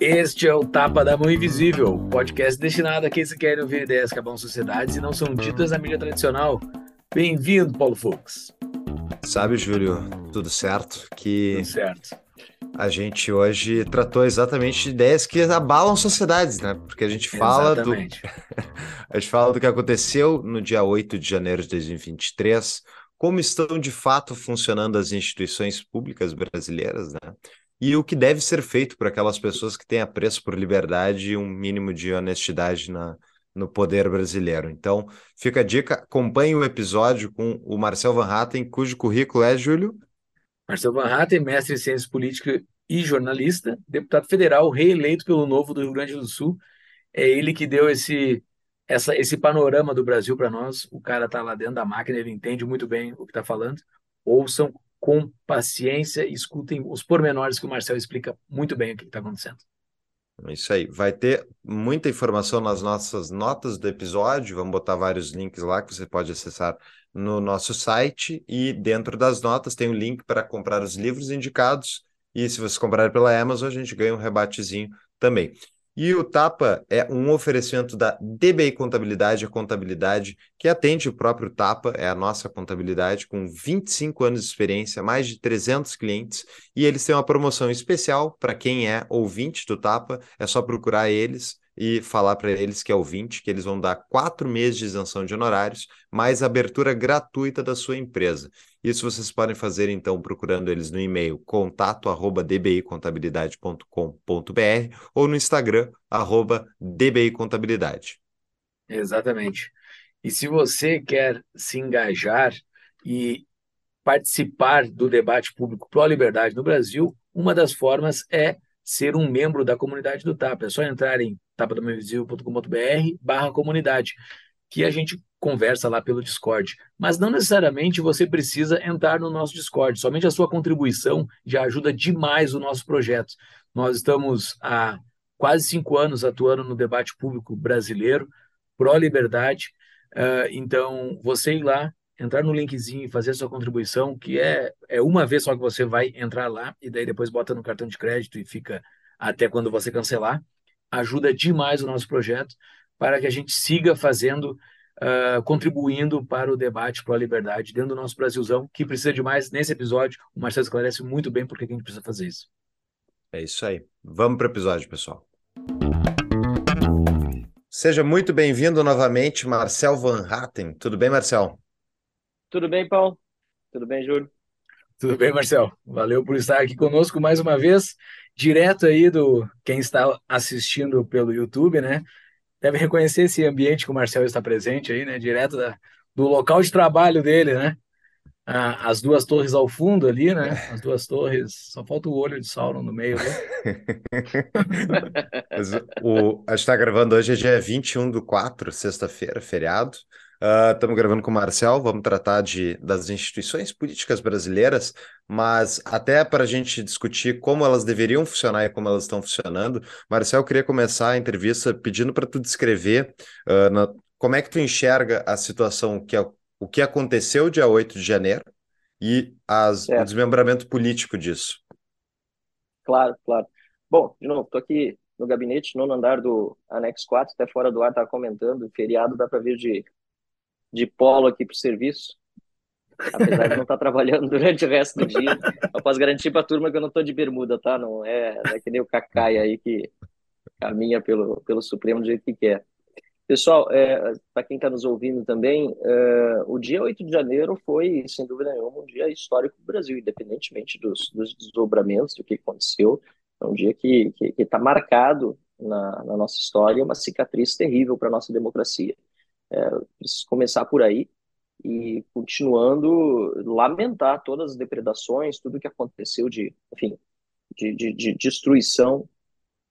Este é o Tapa da Mão Invisível, podcast destinado a quem se querem ouvir ideias que acabam sociedades e não são ditas na mídia tradicional. Bem-vindo, Paulo Fux. Sabe, Júlio, tudo certo? Que Tudo certo. a gente hoje tratou exatamente de ideias que abalam sociedades, né? Porque a gente fala do, Exatamente. a gente fala do que aconteceu no dia 8 de janeiro de 2023, como estão de fato funcionando as instituições públicas brasileiras, né? E o que deve ser feito por aquelas pessoas que têm apreço por liberdade e um mínimo de honestidade na, no poder brasileiro. Então, fica a dica, acompanhe o episódio com o Marcel Van Hatten, cujo currículo é, Júlio? Marcelo Van Hatten, mestre em ciências políticas e jornalista, deputado federal reeleito pelo Novo do Rio Grande do Sul. É ele que deu esse, essa, esse panorama do Brasil para nós. O cara está lá dentro da máquina, ele entende muito bem o que está falando. Ouçam com paciência escutem os pormenores que o Marcel explica muito bem o que está acontecendo. É Isso aí. Vai ter muita informação nas nossas notas do episódio. Vamos botar vários links lá que você pode acessar no nosso site. E dentro das notas tem o link para comprar os livros indicados. E se você comprar pela Amazon, a gente ganha um rebatezinho também. E o Tapa é um oferecimento da DBI Contabilidade, a contabilidade que atende o próprio Tapa, é a nossa contabilidade, com 25 anos de experiência, mais de 300 clientes, e eles têm uma promoção especial para quem é ouvinte do Tapa, é só procurar eles e falar para eles que é ouvinte, que eles vão dar quatro meses de isenção de honorários, mais abertura gratuita da sua empresa. Isso vocês podem fazer, então, procurando eles no e-mail contato.dbicontabilidade.com.br ou no Instagram, arroba dbicontabilidade. Exatamente. E se você quer se engajar e participar do debate público pró-liberdade no Brasil, uma das formas é ser um membro da comunidade do TAP. É só entrar em tapadomainvisível.com.br barra comunidade, que a gente conversa lá pelo Discord. Mas não necessariamente você precisa entrar no nosso Discord. Somente a sua contribuição já ajuda demais o nosso projeto. Nós estamos há quase cinco anos atuando no debate público brasileiro, pró-liberdade. Uh, então, você ir lá, entrar no linkzinho e fazer a sua contribuição, que é, é uma vez só que você vai entrar lá, e daí depois bota no cartão de crédito e fica até quando você cancelar, ajuda demais o nosso projeto para que a gente siga fazendo, uh, contribuindo para o debate para a liberdade dentro do nosso Brasilzão, que precisa de mais. Nesse episódio, o Marcelo esclarece muito bem por que a gente precisa fazer isso. É isso aí. Vamos para o episódio, pessoal. Seja muito bem-vindo novamente, Marcel Van Hatten. Tudo bem, Marcel? Tudo bem, Paulo? Tudo bem, Júlio? Tudo bem, Marcel? Valeu por estar aqui conosco mais uma vez, direto aí do quem está assistindo pelo YouTube, né? Deve reconhecer esse ambiente que o Marcel está presente aí, né? Direto da, do local de trabalho dele, né? Ah, as duas torres ao fundo ali, né? As duas torres, só falta o olho de Sauron no meio. Mas o, a gente está gravando hoje, é dia 21 do 4, sexta-feira, feriado. Estamos uh, gravando com o Marcel, vamos tratar de, das instituições políticas brasileiras, mas até para a gente discutir como elas deveriam funcionar e como elas estão funcionando, Marcel, eu queria começar a entrevista pedindo para tu descrever uh, na, como é que tu enxerga a situação, que é, o que aconteceu dia 8 de janeiro e as, o desmembramento político disso. Claro, claro. Bom, de novo, estou aqui no gabinete, no andar do anexo 4, até fora do ar, estava comentando, feriado dá para vir de de polo aqui para o serviço, apesar de não estar trabalhando durante o resto do dia. Eu posso garantir para a turma que eu não estou de bermuda, tá? Não é, não é que nem o Cacai aí que caminha pelo, pelo Supremo do jeito que quer. Pessoal, é, para quem está nos ouvindo também, é, o dia 8 de janeiro foi, sem dúvida nenhuma, um dia histórico do Brasil, independentemente dos, dos desdobramentos, do que aconteceu. É um dia que está marcado na, na nossa história, uma cicatriz terrível para a nossa democracia. É, preciso começar por aí e continuando lamentar todas as depredações, tudo que aconteceu de, enfim, de, de, de destruição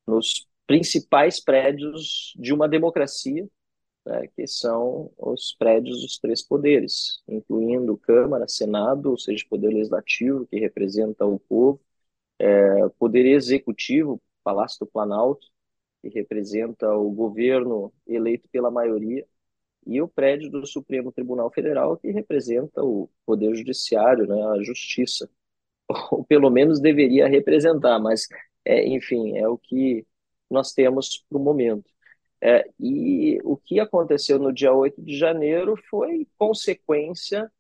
nos principais prédios de uma democracia né, que são os prédios dos três poderes, incluindo Câmara, Senado, ou seja, Poder Legislativo, que representa o povo, é, Poder Executivo, Palácio do Planalto, que representa o governo eleito pela maioria, e o prédio do Supremo Tribunal Federal, que representa o Poder Judiciário, né, a Justiça. Ou pelo menos deveria representar, mas, é, enfim, é o que nós temos para o momento. É, e o que aconteceu no dia 8 de janeiro foi consequência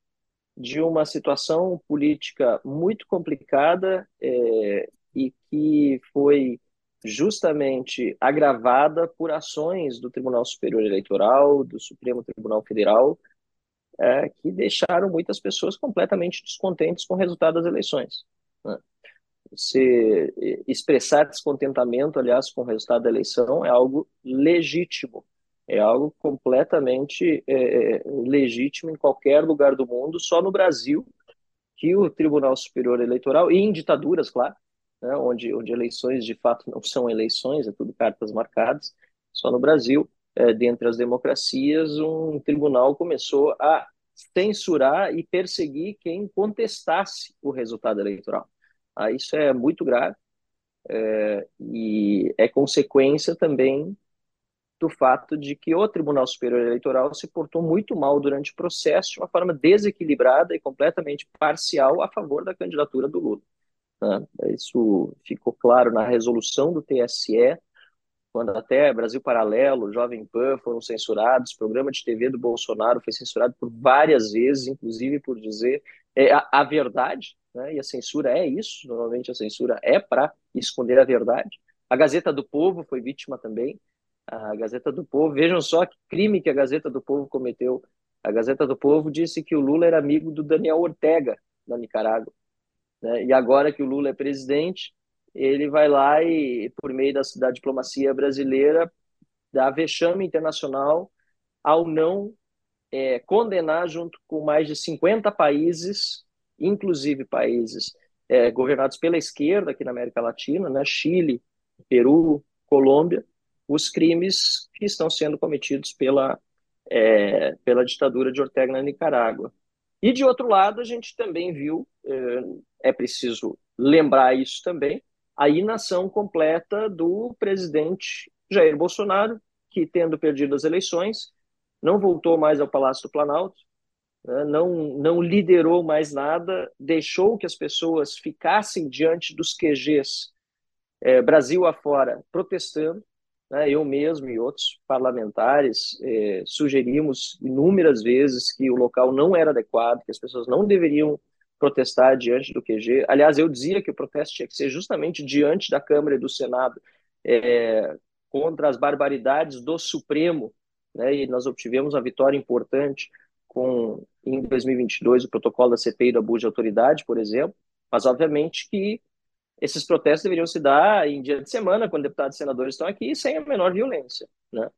de uma situação política muito complicada é, e que foi justamente agravada por ações do Tribunal Superior Eleitoral, do Supremo Tribunal Federal, é, que deixaram muitas pessoas completamente descontentes com o resultado das eleições. Né? Você expressar descontentamento, aliás, com o resultado da eleição é algo legítimo, é algo completamente é, é legítimo em qualquer lugar do mundo, só no Brasil que o Tribunal Superior Eleitoral, e em ditaduras, claro, né, onde, onde eleições de fato não são eleições, é tudo cartas marcadas. Só no Brasil, é, dentre as democracias, um tribunal começou a censurar e perseguir quem contestasse o resultado eleitoral. Ah, isso é muito grave é, e é consequência também do fato de que o Tribunal Superior Eleitoral se portou muito mal durante o processo de uma forma desequilibrada e completamente parcial a favor da candidatura do Lula. Né? Isso ficou claro na resolução do TSE, quando até Brasil Paralelo, Jovem Pan foram censurados, o programa de TV do Bolsonaro foi censurado por várias vezes, inclusive por dizer é, a, a verdade, né? e a censura é isso, normalmente a censura é para esconder a verdade. A Gazeta do Povo foi vítima também, a Gazeta do Povo, vejam só que crime que a Gazeta do Povo cometeu. A Gazeta do Povo disse que o Lula era amigo do Daniel Ortega, na Nicarágua. Né? E agora que o Lula é presidente, ele vai lá e, por meio da, da diplomacia brasileira, dá vexame internacional ao não é, condenar, junto com mais de 50 países, inclusive países é, governados pela esquerda aqui na América Latina, né? Chile, Peru, Colômbia, os crimes que estão sendo cometidos pela, é, pela ditadura de Ortega na Nicarágua. E, de outro lado, a gente também viu, é, é preciso lembrar isso também, a inação completa do presidente Jair Bolsonaro, que, tendo perdido as eleições, não voltou mais ao Palácio do Planalto, né, não, não liderou mais nada, deixou que as pessoas ficassem diante dos QGs é, Brasil afora protestando, né, eu mesmo e outros parlamentares eh, sugerimos inúmeras vezes que o local não era adequado, que as pessoas não deveriam protestar diante do QG. Aliás, eu dizia que o protesto tinha que ser justamente diante da Câmara e do Senado eh, contra as barbaridades do Supremo, né, e nós obtivemos uma vitória importante com, em 2022, o protocolo da CPI do abuso de autoridade, por exemplo, mas obviamente que esses protestos deveriam se dar em dia de semana, quando deputados e senadores estão aqui, sem a menor violência. Né?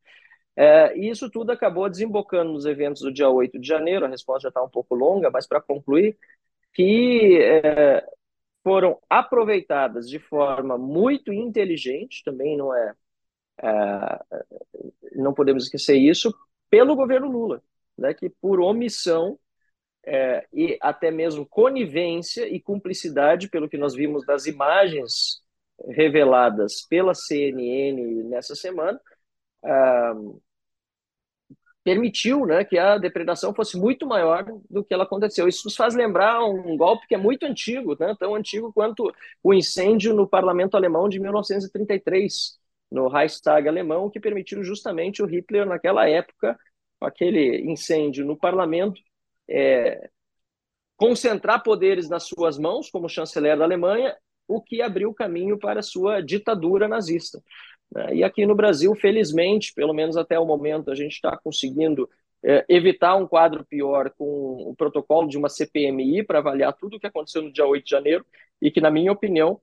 É, e isso tudo acabou desembocando nos eventos do dia 8 de janeiro, a resposta já está um pouco longa, mas para concluir, que é, foram aproveitadas de forma muito inteligente, também não é, é, não podemos esquecer isso, pelo governo Lula, né, que por omissão é, e até mesmo conivência e cumplicidade, pelo que nós vimos das imagens reveladas pela CNN nessa semana, ah, permitiu né, que a depredação fosse muito maior do que ela aconteceu. Isso nos faz lembrar um golpe que é muito antigo, né, tão antigo quanto o incêndio no parlamento alemão de 1933, no Reichstag alemão, que permitiu justamente o Hitler, naquela época, aquele incêndio no parlamento, é, concentrar poderes nas suas mãos, como chanceler da Alemanha, o que abriu caminho para sua ditadura nazista. Né? E aqui no Brasil, felizmente, pelo menos até o momento, a gente está conseguindo é, evitar um quadro pior com o protocolo de uma CPMI para avaliar tudo o que aconteceu no dia 8 de janeiro e que, na minha opinião,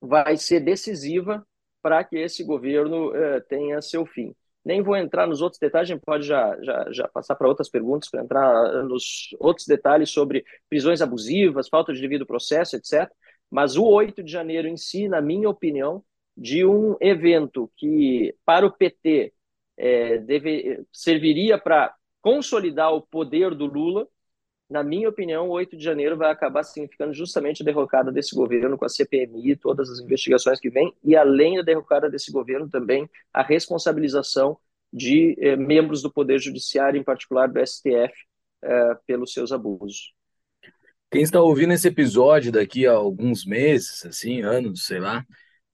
vai ser decisiva para que esse governo é, tenha seu fim. Nem vou entrar nos outros detalhes, a gente pode já, já, já passar para outras perguntas, para entrar nos outros detalhes sobre prisões abusivas, falta de devido processo, etc. Mas o 8 de janeiro em si, na minha opinião, de um evento que, para o PT, é, deve, serviria para consolidar o poder do Lula, na minha opinião, o 8 de janeiro vai acabar significando justamente a derrocada desse governo com a CPMI, todas as investigações que vêm, e além da derrocada desse governo, também a responsabilização de eh, membros do Poder Judiciário, em particular do STF, eh, pelos seus abusos. Quem está ouvindo esse episódio daqui a alguns meses, assim, anos, sei lá,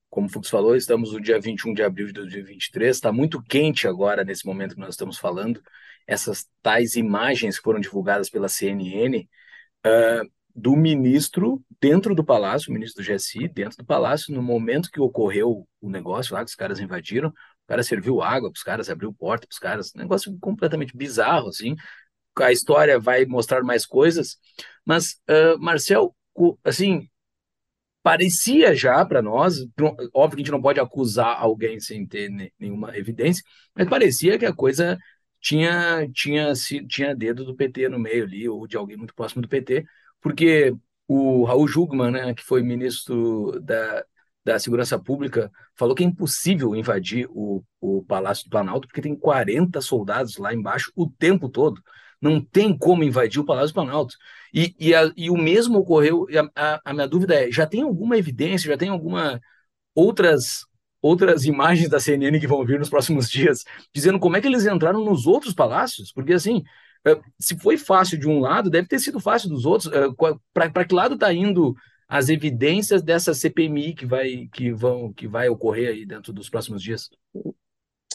como o Fux falou, estamos no dia 21 de abril de 2023, está muito quente agora, nesse momento que nós estamos falando, essas tais imagens que foram divulgadas pela CNN uh, do ministro dentro do palácio, o ministro do GSI, dentro do palácio, no momento que ocorreu o negócio lá, que os caras invadiram, o cara serviu água para os caras, abriu porta para os caras, um negócio completamente bizarro, assim. A história vai mostrar mais coisas, mas, uh, Marcel, assim, parecia já para nós, óbvio que a gente não pode acusar alguém sem ter nenhuma evidência, mas parecia que a coisa tinha tinha tinha dedo do PT no meio ali ou de alguém muito próximo do PT, porque o Raul Jugman, né, que foi ministro da, da Segurança Pública, falou que é impossível invadir o, o Palácio do Planalto porque tem 40 soldados lá embaixo o tempo todo. Não tem como invadir o Palácio do Planalto. E, e, a, e o mesmo ocorreu. A, a, a, minha dúvida é: já tem alguma evidência, já tem alguma outras outras imagens da CNN que vão vir nos próximos dias, dizendo como é que eles entraram nos outros palácios? Porque assim, é, se foi fácil de um lado, deve ter sido fácil dos outros. É, Para que lado está indo as evidências dessa CPMI que vai, que vão, que vai ocorrer aí dentro dos próximos dias?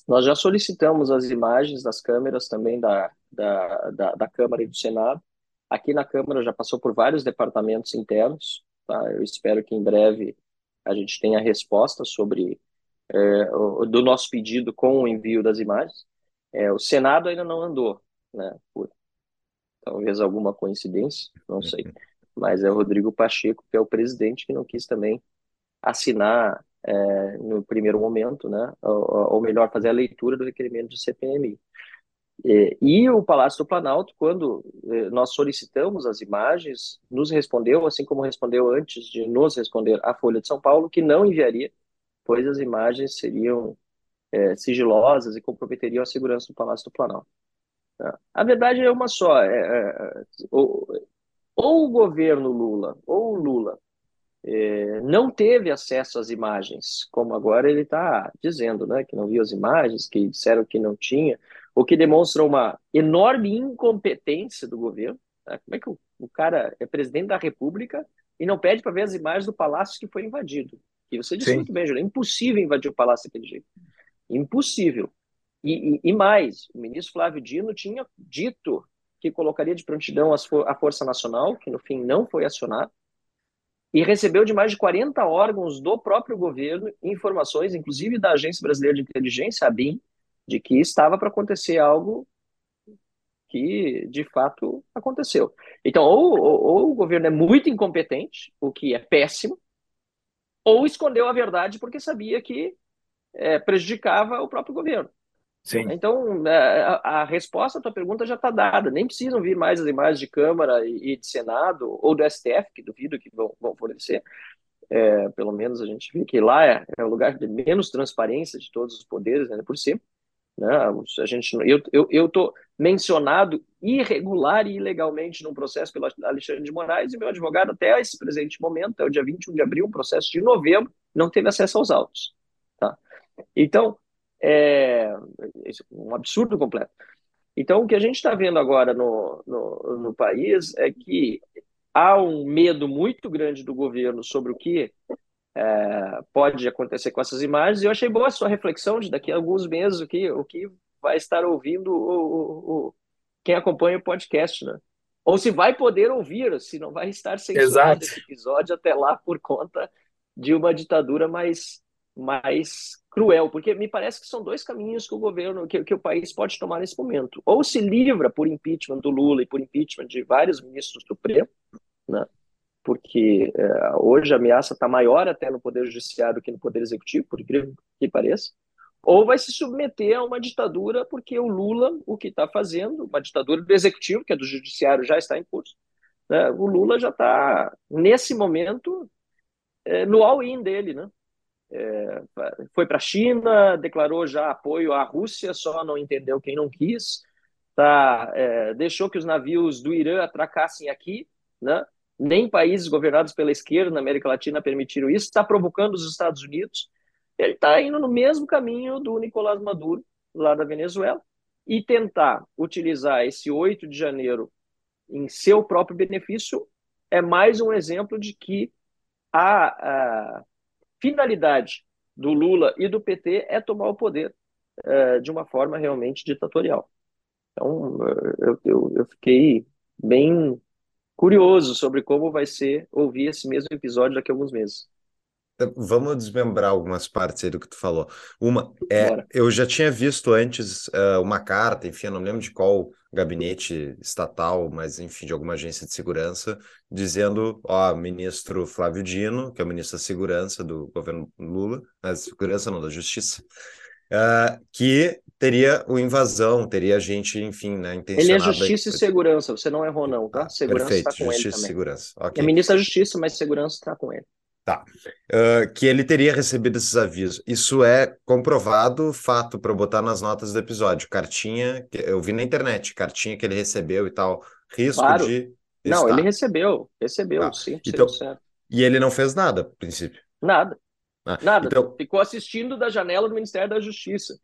Nós já solicitamos as imagens das câmeras também da, da, da, da Câmara e do Senado. Aqui na Câmara já passou por vários departamentos internos. Tá? Eu espero que em breve a gente tenha resposta sobre é, do nosso pedido com o envio das imagens. É, o Senado ainda não andou, né? Por talvez alguma coincidência, não sei. Mas é o Rodrigo Pacheco, que é o presidente, que não quis também assinar é, no primeiro momento, né? Ou, ou, melhor, fazer a leitura do requerimento do CPMI. E, e o Palácio do Planalto, quando eh, nós solicitamos as imagens, nos respondeu, assim como respondeu antes de nos responder a Folha de São Paulo, que não enviaria, pois as imagens seriam é, sigilosas e comprometeriam a segurança do Palácio do Planalto. Tá? A verdade é uma só: é, é, ou, ou, o governo Lula, ou o Lula, é, não teve acesso às imagens, como agora ele está dizendo, né, que não viu as imagens, que disseram que não tinha, o que demonstra uma enorme incompetência do governo. Tá? Como é que o, o, cara é presidente da República e não pede para ver as imagens do palácio que foi invadido? E você disse Sim. muito bem, Júlio, é impossível invadir o palácio daquele jeito. Impossível. E, e, e, mais, o ministro Flávio Dino tinha dito que colocaria de prontidão a Força Nacional, que no fim não foi acionada, e recebeu de mais de 40 órgãos do próprio governo informações, inclusive da Agência Brasileira de Inteligência, a BIM, de que estava para acontecer algo que de fato aconteceu. Então, ou, ou, ou, o governo é muito incompetente, o que é péssimo, ou escondeu a verdade porque sabia que é, prejudicava o próprio governo. Sim. Então, é, a, a resposta à tua pergunta já está dada. Nem precisam vir mais as imagens de Câmara e, e de Senado, ou do STF, que duvido que vão, vão fornecer. É, pelo menos a gente vê que lá é, é o lugar de menos transparência de todos os poderes, né, por cima. Né? A gente, eu eu, eu mencionado irregular e ilegalmente num processo pelo Alexandre de Moraes e meu advogado, até esse presente momento, até o dia 21 de abril, um processo de novembro, não teve acesso aos autos. Tá? Então, é um absurdo completo. Então, o que a gente está vendo agora no, no, no país é que há um medo muito grande do governo sobre o que é, pode acontecer com essas imagens. E eu achei boa a sua reflexão de daqui a alguns meses o que, o que vai estar ouvindo o, o, o quem acompanha o podcast, né? Ou se vai poder ouvir, se não vai estar censurado Exato. esse episódio até lá por conta de uma ditadura mais, mais cruel, porque me parece que são dois caminhos que o governo, que, que o país pode tomar nesse momento. Ou se livra por impeachment do Lula e por impeachment de vários ministros do Supremo, né? Porque é, hoje a ameaça está maior até no Poder Judiciário do que no Poder Executivo, por incrível que pareça, ou vai se submeter a uma ditadura, porque o Lula, o que está fazendo, uma ditadura do Executivo, que é do Judiciário, já está em curso, né? o Lula já está, nesse momento, é, no all-in dele, né? é, foi para a China, declarou já apoio à Rússia, só não entendeu quem não quis, tá, é, deixou que os navios do Irã atracassem aqui, né? Nem países governados pela esquerda na América Latina permitiram isso, está provocando os Estados Unidos. Ele está indo no mesmo caminho do Nicolás Maduro, lá da Venezuela, e tentar utilizar esse 8 de janeiro em seu próprio benefício é mais um exemplo de que a, a finalidade do Lula e do PT é tomar o poder é, de uma forma realmente ditatorial. Então, eu, eu, eu fiquei bem curioso sobre como vai ser ouvir esse mesmo episódio daqui a alguns meses. Então, vamos desmembrar algumas partes aí do que tu falou. Uma, é, eu já tinha visto antes uh, uma carta, enfim, eu não lembro de qual gabinete estatal, mas enfim, de alguma agência de segurança, dizendo, ó, ministro Flávio Dino, que é o ministro da Segurança do governo Lula, mas segurança não, da Justiça, uh, que teria o invasão, teria gente, enfim, né, intencionada... Ele é Justiça e Segurança, você não errou não, tá? Ah, segurança está com Justiça ele também. e Segurança, ok. É ministro da Justiça, mas Segurança está com ele. Tá. Uh, que ele teria recebido esses avisos. Isso é comprovado, fato, para botar nas notas do episódio. Cartinha, que eu vi na internet, cartinha que ele recebeu e tal. Risco claro. de. Não, ele recebeu, recebeu, tá. sim. Então, certo. E ele não fez nada, a princípio. Nada. Ah, Nada. Então... Ficou assistindo da janela do Ministério da Justiça.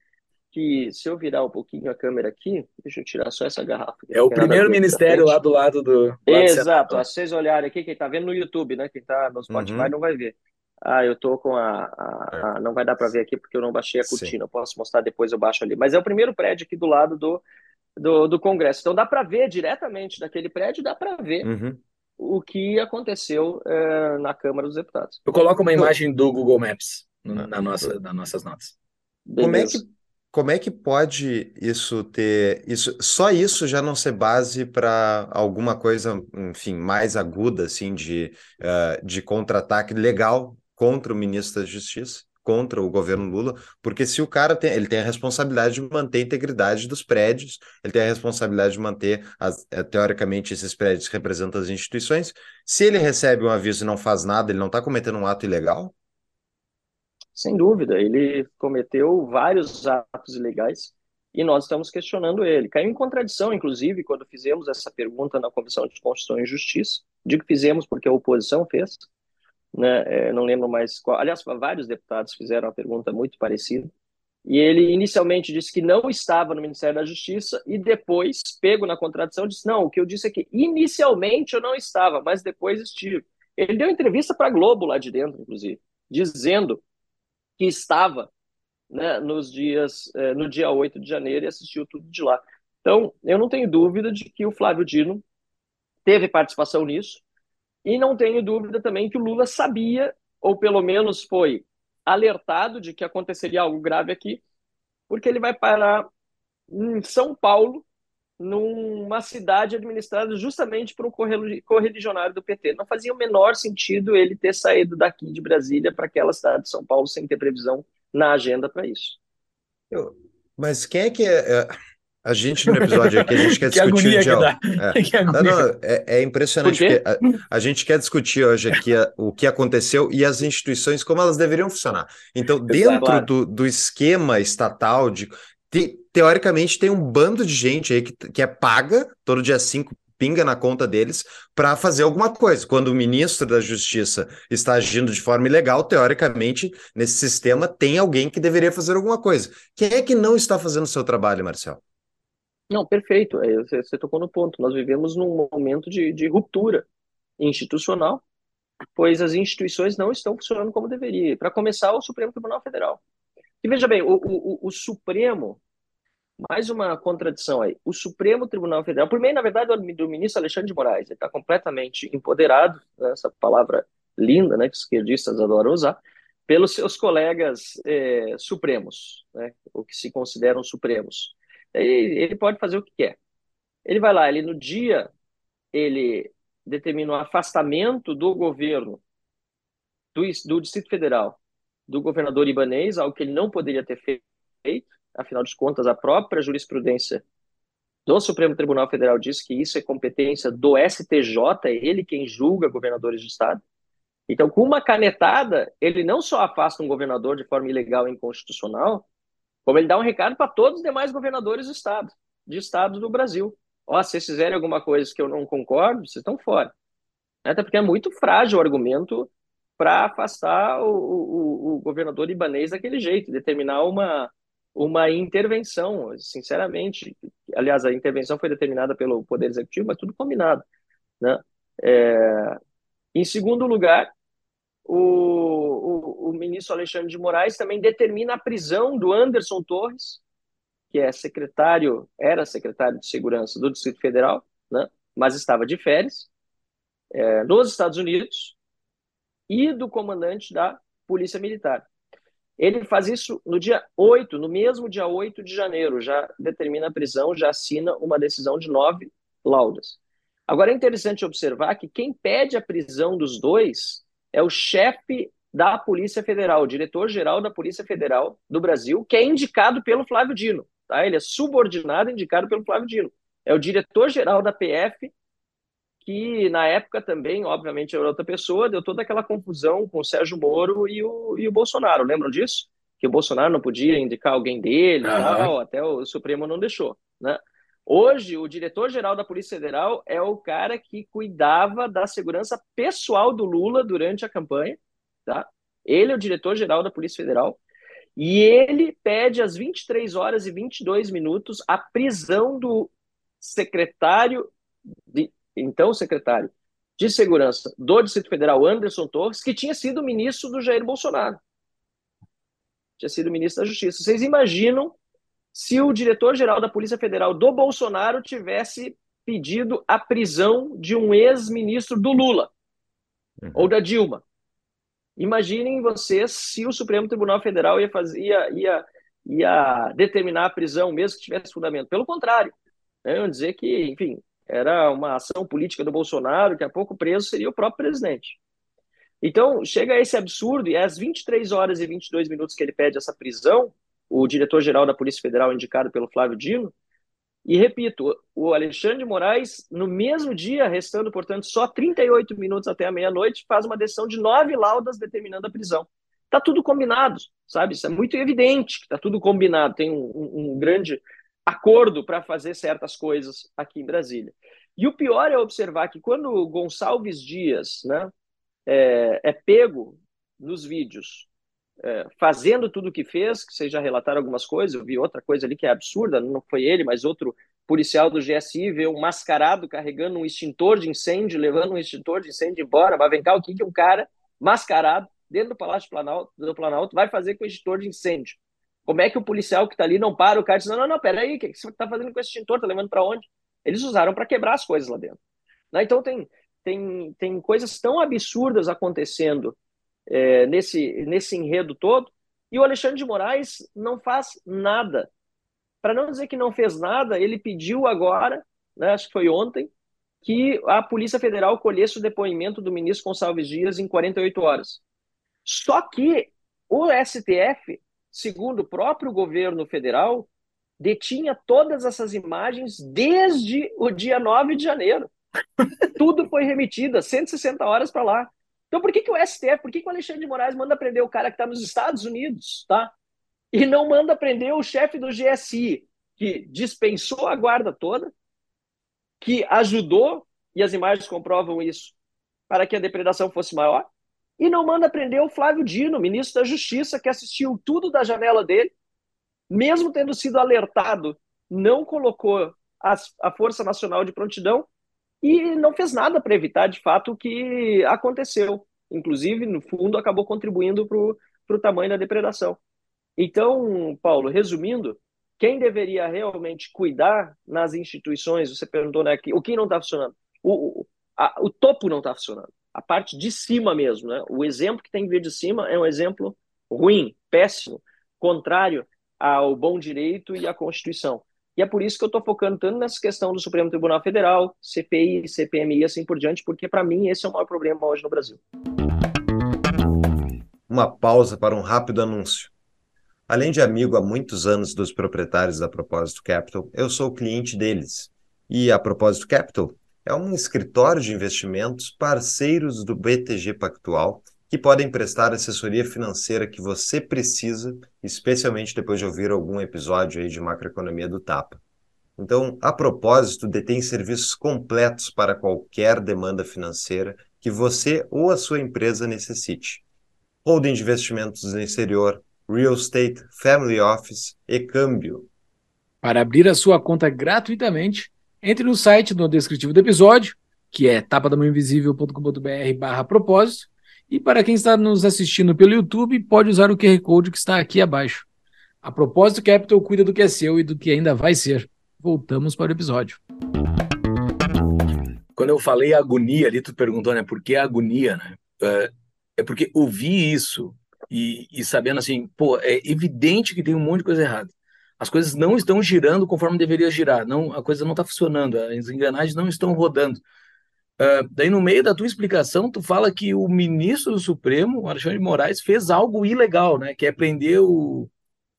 Que se eu virar um pouquinho a câmera aqui, deixa eu tirar só essa garrafa. É o primeiro ministério lá do lado do. Exato. Se vocês olharem aqui, quem está vendo no YouTube, né? Quem está no Spotify uhum. não vai ver. Ah, eu tô com a, a, é. a, Não vai dar para ver aqui porque eu não baixei a cortina. Eu posso mostrar depois, eu baixo ali. Mas é o primeiro prédio aqui do lado do, do, do Congresso. Então dá para ver diretamente daquele prédio, dá para ver uhum. o que aconteceu é, na Câmara dos Deputados. Eu coloco uma imagem do Google Maps na nossa, nas nossas notas. Como é que como é que pode isso ter isso só isso já não ser base para alguma coisa enfim mais aguda assim de uh, de contra-ataque legal contra o ministro da Justiça, contra o governo Lula, porque se o cara tem, ele tem a responsabilidade de manter a integridade dos prédios, ele tem a responsabilidade de manter, as, é, teoricamente, esses prédios representam as instituições. Se ele recebe um aviso e não faz nada, ele não está cometendo um ato ilegal? Sem dúvida, ele cometeu vários atos ilegais e nós estamos questionando ele. Caiu em contradição, inclusive, quando fizemos essa pergunta na Comissão de Constituição e Justiça. Digo que fizemos porque a oposição fez, né? É, não lembro mais qual. Aliás, vários deputados fizeram uma pergunta muito parecida. E ele inicialmente disse que não estava no Ministério da Justiça e depois, pego na contradição, disse: não, o que eu disse é que inicialmente eu não estava, mas depois estive. Ele deu entrevista para a Globo lá de dentro, inclusive, dizendo que estava né, nos dias, eh, no dia 8 de janeiro e assistiu tudo de lá. Então, eu não tenho dúvida de que o Flávio Dino teve participação nisso. E não tenho dúvida também que o Lula sabia, ou pelo menos foi alertado de que aconteceria algo grave aqui, porque ele vai parar em São Paulo, numa cidade administrada justamente por um correligionário do PT. Não fazia o menor sentido ele ter saído daqui de Brasília para aquela cidade de São Paulo sem ter previsão na agenda para isso. Eu, mas quem é que é, é a gente, no episódio aqui, a gente quer que discutir. Que. É. Não, não, é, é, impressionante, Por porque a, a, gente quer discutir hoje aqui a, o que aconteceu e as instituições, como elas deveriam funcionar. Então, dentro do, do esquema estatal, de, te, teoricamente, tem um bando de gente aí que, que é paga todo dia 5 pinga na conta deles para fazer alguma coisa. Quando o ministro da Justiça está agindo de forma ilegal, teoricamente, nesse sistema tem alguém que deveria fazer alguma coisa. Quem é que não está fazendo o seu trabalho, Marcelo? Não, perfeito. É, você tocou no ponto. Nós vivemos num momento de, de ruptura institucional, pois as instituições não estão funcionando como deveria. Para começar, o Supremo Tribunal Federal. E veja bem, o, o, o Supremo, mais uma contradição aí. O Supremo Tribunal Federal, por meio, na verdade, do ministro Alexandre de Moraes, ele está completamente empoderado, né, essa palavra linda, né, que os esquerdistas adoram usar, pelos seus colegas é, supremos, né, o que se consideram supremos. Ele, ele pode fazer o que quer. Ele vai lá, ele no dia, ele determina o afastamento do governo do, do Distrito Federal do governador ibanês, algo que ele não poderia ter feito, afinal de contas, a própria jurisprudência do Supremo Tribunal Federal diz que isso é competência do STJ, é ele quem julga governadores de estado. Então, com uma canetada, ele não só afasta um governador de forma ilegal e inconstitucional, como ele dá um recado para todos os demais governadores do estado, de estado do Brasil. Ó, se vocês fizerem alguma coisa que eu não concordo, vocês estão fora. Até porque é muito frágil o argumento para afastar o, o, o, governador ibanês daquele jeito, determinar uma, uma intervenção, sinceramente. Aliás, a intervenção foi determinada pelo Poder Executivo, mas tudo combinado. Né? É... Em segundo lugar, o, o, o, ministro Alexandre de Moraes também determina a prisão do Anderson Torres, que é secretário, era secretário de segurança do Distrito Federal, né? mas estava de férias, é, nos Estados Unidos, e do comandante da Polícia Militar. Ele faz isso no dia 8, no mesmo dia 8 de janeiro, já determina a prisão, já assina uma decisão de nove laudas. Agora é interessante observar que quem pede a prisão dos dois é o chefe da Polícia Federal, o diretor-geral da Polícia Federal do Brasil, que é indicado pelo Flávio Dino. Tá? Ele é subordinado, indicado pelo Flávio Dino. É o diretor-geral da PF que na época também, obviamente, era outra pessoa, deu toda aquela confusão com o Sérgio Moro e o, e o Bolsonaro. Lembram disso? Que o Bolsonaro não podia indicar alguém dele, uhum. tal, até o Supremo não deixou. Né? Hoje, o diretor-geral da Polícia Federal é o cara que cuidava da segurança pessoal do Lula durante a campanha. Tá? Ele é o diretor-geral da Polícia Federal. E ele pede às 23 horas e 22 minutos a prisão do secretário de, então secretário de Segurança do Distrito Federal, Anderson Torres, que tinha sido ministro do Jair Bolsonaro. Tinha sido ministro da Justiça. Vocês imaginam se o diretor-geral da Polícia Federal do Bolsonaro tivesse pedido a prisão de um ex-ministro do Lula uhum. ou da Dilma? Imaginem vocês se o Supremo Tribunal Federal ia, fazer, ia, ia, ia determinar a prisão, mesmo que tivesse fundamento. Pelo contrário, né, iam dizer que, enfim, era uma ação política do Bolsonaro, que a pouco preso seria o próprio presidente. Então, chega esse absurdo, e às 23 horas e 22 minutos que ele pede essa prisão, o diretor-geral da Polícia Federal, indicado pelo Flávio Dino, e repito, o Alexandre de Moraes, no mesmo dia, restando, portanto, só 38 minutos até a meia-noite, faz uma decisão de nove laudas determinando a prisão. Está tudo combinado, sabe? Isso é muito evidente que está tudo combinado. Tem um, um grande acordo para fazer certas coisas aqui em Brasília. E o pior é observar que quando o Gonçalves Dias né, é, é pego nos vídeos é, fazendo tudo o que fez, que vocês já relataram algumas coisas, eu vi outra coisa ali que é absurda, não foi ele, mas outro policial do GSI vê um mascarado carregando um extintor de incêndio, levando um extintor de incêndio embora, mas vem cá, o que, que um cara mascarado dentro do Palácio Planalto, do Planalto vai fazer com o extintor de incêndio? Como é que o policial que está ali não para o cara e diz: não, não, não, peraí, o que você está fazendo com esse extintor? Está levando para onde? Eles usaram para quebrar as coisas lá dentro. Né? Então, tem, tem, tem coisas tão absurdas acontecendo é, nesse, nesse enredo todo, e o Alexandre de Moraes não faz nada. Para não dizer que não fez nada, ele pediu agora, né, acho que foi ontem, que a Polícia Federal colhesse o depoimento do ministro Gonçalves Dias em 48 horas. Só que o STF segundo o próprio governo federal, detinha todas essas imagens desde o dia 9 de janeiro. Tudo foi remetido, 160 horas para lá. Então, por que, que o STF, por que, que o Alexandre de Moraes manda prender o cara que está nos Estados Unidos, tá? E não manda prender o chefe do GSI, que dispensou a guarda toda, que ajudou, e as imagens comprovam isso, para que a depredação fosse maior, e não manda prender o Flávio Dino, ministro da Justiça, que assistiu tudo da janela dele, mesmo tendo sido alertado, não colocou as, a Força Nacional de Prontidão e não fez nada para evitar, de fato, o que aconteceu. Inclusive, no fundo, acabou contribuindo para o tamanho da depredação. Então, Paulo, resumindo, quem deveria realmente cuidar nas instituições, você perguntou, né, o que não está funcionando? O, o, a, o topo não está funcionando a parte de cima mesmo. Né? O exemplo que tem que vir de cima é um exemplo ruim, péssimo, contrário ao bom direito e à Constituição. E é por isso que eu estou focando tanto nessa questão do Supremo Tribunal Federal, CPI, CPMI, assim por diante, porque para mim esse é o maior problema hoje no Brasil. Uma pausa para um rápido anúncio. Além de amigo há muitos anos dos proprietários da Propósito Capital, eu sou cliente deles. E a Propósito Capital é um escritório de investimentos parceiros do BTG Pactual que podem prestar assessoria financeira que você precisa, especialmente depois de ouvir algum episódio aí de macroeconomia do Tapa. Então, a propósito, detém serviços completos para qualquer demanda financeira que você ou a sua empresa necessite. Holding de investimentos no exterior, real estate, family office e câmbio. Para abrir a sua conta gratuitamente, entre no site no descritivo do episódio, que é tapadamãoinvisível.com.br barra propósito, e para quem está nos assistindo pelo YouTube, pode usar o QR Code que está aqui abaixo. A propósito, Capital cuida do que é seu e do que ainda vai ser. Voltamos para o episódio. Quando eu falei agonia ali, tu perguntou, né? Por que agonia, né? É, é porque ouvir isso e, e sabendo assim, pô, é evidente que tem um monte de coisa errada. As coisas não estão girando conforme deveria girar. Não, a coisa não está funcionando. As engrenagens não estão rodando. Uh, daí, no meio da tua explicação, tu fala que o ministro do Supremo, Alexandre de Moraes, fez algo ilegal, né? Que é prender o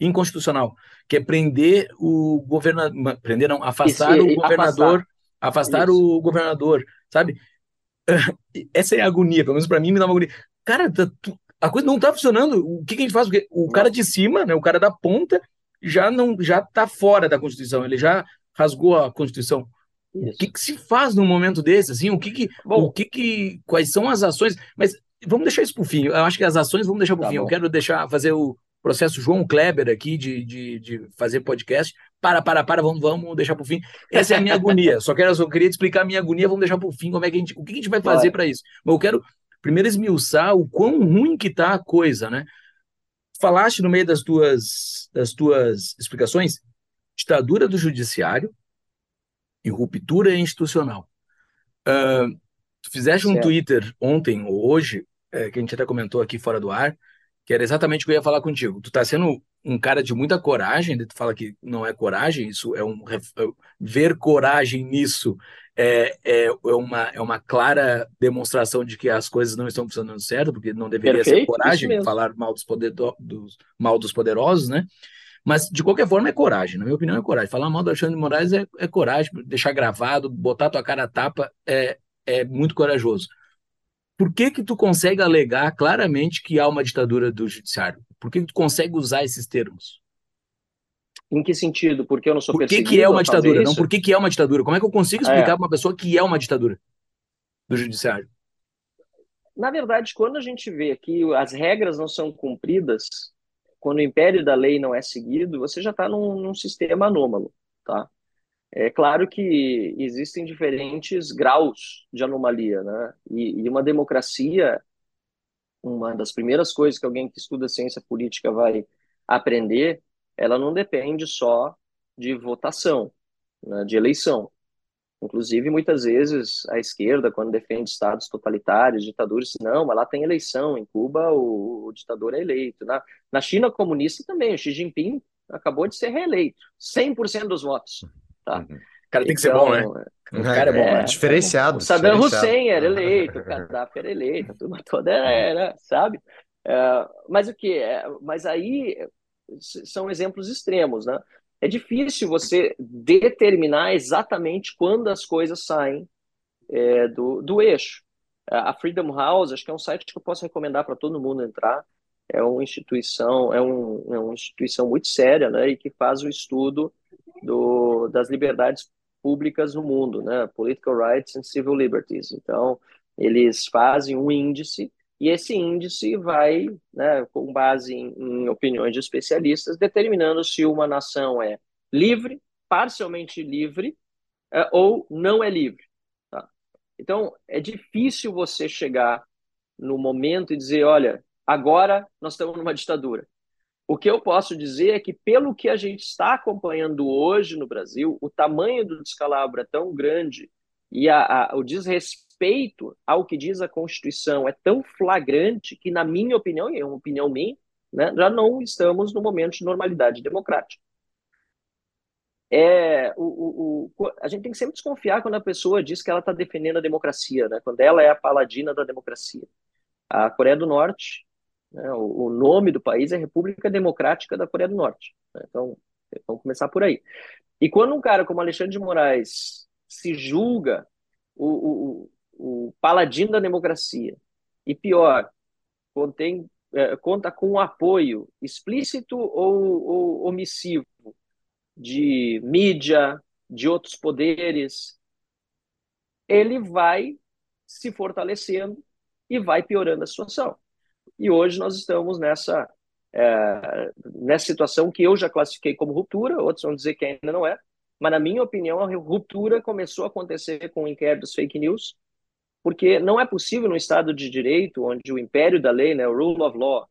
inconstitucional, que é prender o governador, prender não, afastar Isso, o governador, afastar, afastar o governador, sabe? Essa é a agonia, pelo menos para mim me dá uma agonia. Cara, tá, tu, a coisa não tá funcionando. O que, que a gente faz? Porque o cara de cima, né, o cara da ponta, já não já tá fora da Constituição, ele já rasgou a Constituição. Isso. O que, que, se faz num momento desse? Assim, o que que, bom, o que que, quais são as ações? Mas vamos deixar isso por fim. Eu acho que as ações vamos deixar por tá fim. Bom. Eu quero deixar fazer o processo João Kleber aqui de, de, de fazer podcast. Para, para, para, vamos, vamos deixar por fim. Essa é a minha agonia. Só quero, só queria te explicar a minha agonia. Vamos deixar por fim. Como é que a gente, o que a gente vai fazer para isso? Mas eu quero primeiro esmiuçar o quão ruim que tá a coisa, né? Falaste no meio das tuas das tuas explicações ditadura do judiciário e ruptura institucional. Uh, tu fizeste certo. um Twitter ontem ou hoje, é, que a gente até comentou aqui fora do ar, que era exatamente o que eu ia falar contigo. Tu tá sendo um cara de muita coragem, tu fala que não é coragem, isso é um é, ver coragem nisso é, é, é, uma, é uma clara demonstração de que as coisas não estão funcionando certo, porque não deveria Perfeito, ser coragem falar mal dos, poder, dos, mal dos poderosos, né? Mas, de qualquer forma, é coragem. Na minha opinião, é coragem. Falar mal do Alexandre de Moraes é, é coragem. Deixar gravado, botar tua cara a tapa é, é muito corajoso. Por que que tu consegue alegar claramente que há uma ditadura do judiciário? Por que, tu consegue usar esses termos? Em que sentido? Porque eu não sou Por que, que é uma ditadura? Não, por que, que é uma ditadura? Como é que eu consigo explicar é. para uma pessoa que é uma ditadura do judiciário? Na verdade, quando a gente vê que as regras não são cumpridas, quando o império da lei não é seguido, você já está num, num, sistema anômalo, tá? É claro que existem diferentes graus de anomalia, né? E, e uma democracia, uma das primeiras coisas que alguém que estuda ciência política vai aprender, ela não depende só de votação, né, de eleição. Inclusive, muitas vezes, a esquerda, quando defende estados totalitários, ditaduras, não, mas lá tem eleição. Em Cuba, o, o ditador é eleito. Na, na China comunista também, o Xi Jinping acabou de ser reeleito. 100% dos votos. Tá? Uhum. Cara, tem que ser bom, né? Então, o cara é bom, é, é diferenciado. O Saddam Hussein era eleito, o Gaddafi era eleito, a turma toda era, sabe? É, mas o que? É, mas aí são exemplos extremos, né? é difícil você determinar exatamente quando as coisas saem é, do, do eixo. A Freedom House, acho que é um site que eu posso recomendar para todo mundo entrar. É uma instituição, é, um, é uma instituição muito séria, né, e que faz o estudo do, das liberdades públicas no mundo, né, Political Rights and Civil Liberties. Então, eles fazem um índice e esse índice vai, né, com base em, em, opiniões de especialistas, determinando se uma nação é livre, parcialmente livre é, ou não é livre. Tá? Então, é difícil você chegar no momento e dizer: olha, agora nós estamos numa ditadura. O que eu posso dizer é que, pelo que a gente está acompanhando hoje no Brasil, o tamanho do descalabro é tão grande e a, a, o desrespeito respeito ao que diz a Constituição é tão flagrante que, na minha opinião, e é uma opinião minha, né, já não estamos no momento de normalidade democrática. É, o, o, o, a gente tem que sempre desconfiar quando a pessoa diz que ela está defendendo a democracia, né, quando ela é a paladina da democracia. A Coreia do Norte, né, o, o, nome do país é República Democrática da Coreia do Norte. Né, então, vamos começar por aí. E quando um cara como Alexandre de Moraes se julga o, o, o paladino da democracia, e pior, contém, é, conta com um apoio explícito ou, ou omissivo de mídia, de outros poderes, ele vai se fortalecendo e vai piorando a situação. E hoje nós estamos nessa, é, nessa situação que eu já classifiquei como ruptura, outros vão dizer que ainda não é, mas na minha opinião a ruptura começou a acontecer com o inquérito dos fake news, porque não é possível no Estado de Direito, onde o império da lei, né, o rule of law,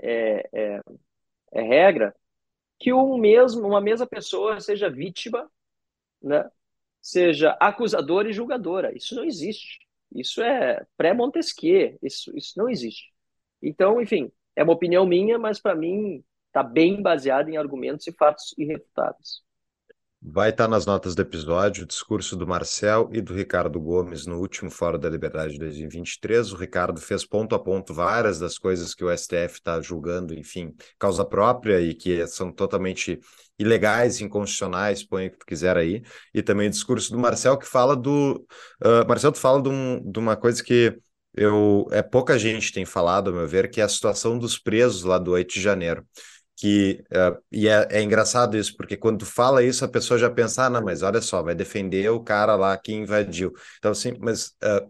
é, é, é regra, que um mesmo, uma mesma pessoa seja vítima, né, seja acusadora e julgadora. Isso não existe. Isso é pré-Montesquieu. Isso, isso não existe. Então, enfim, é uma opinião minha, mas para mim está bem baseada em argumentos e fatos irrefutáveis. Vai estar nas notas do episódio o discurso do Marcel e do Ricardo Gomes no último Fórum da Liberdade de 2023. O Ricardo fez ponto a ponto várias das coisas que o STF está julgando, enfim, causa própria e que são totalmente ilegais, inconstitucionais, põe o que tu quiser aí. E também o discurso do Marcel que fala do. Uh, Marcel, tu fala de, um, de uma coisa que eu é pouca gente tem falado, ao meu ver, que é a situação dos presos lá do 8 de janeiro que uh, e é, é, engraçado isso porque quando tu fala isso a pessoa já pensa ah, não mas olha só vai defender o cara lá que invadiu. Então assim mas uh,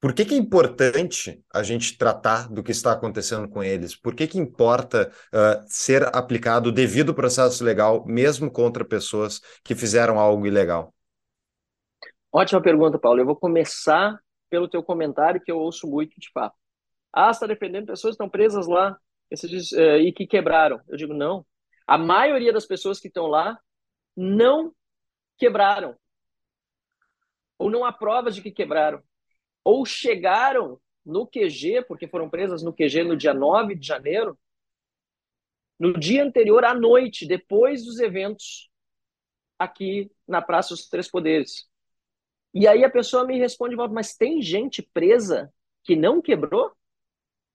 por que que é importante a gente tratar do que está acontecendo com eles? Por que que importa uh, ser aplicado o devido processo legal mesmo contra pessoas que fizeram algo ilegal? Ótima pergunta Paulo. Eu vou começar pelo teu comentário que eu ouço muito de fato ah está defendendo pessoas que estão presas lá diz, uh, e que quebraram. Eu digo, não. A maioria das pessoas que estão lá não quebraram. Ou não há provas de que quebraram. Ou chegaram no QG, porque foram presas no QG no dia 9 de janeiro, no dia anterior à noite, depois dos eventos aqui na Praça dos Três Poderes. E aí a pessoa me responde, mas tem gente presa que não quebrou?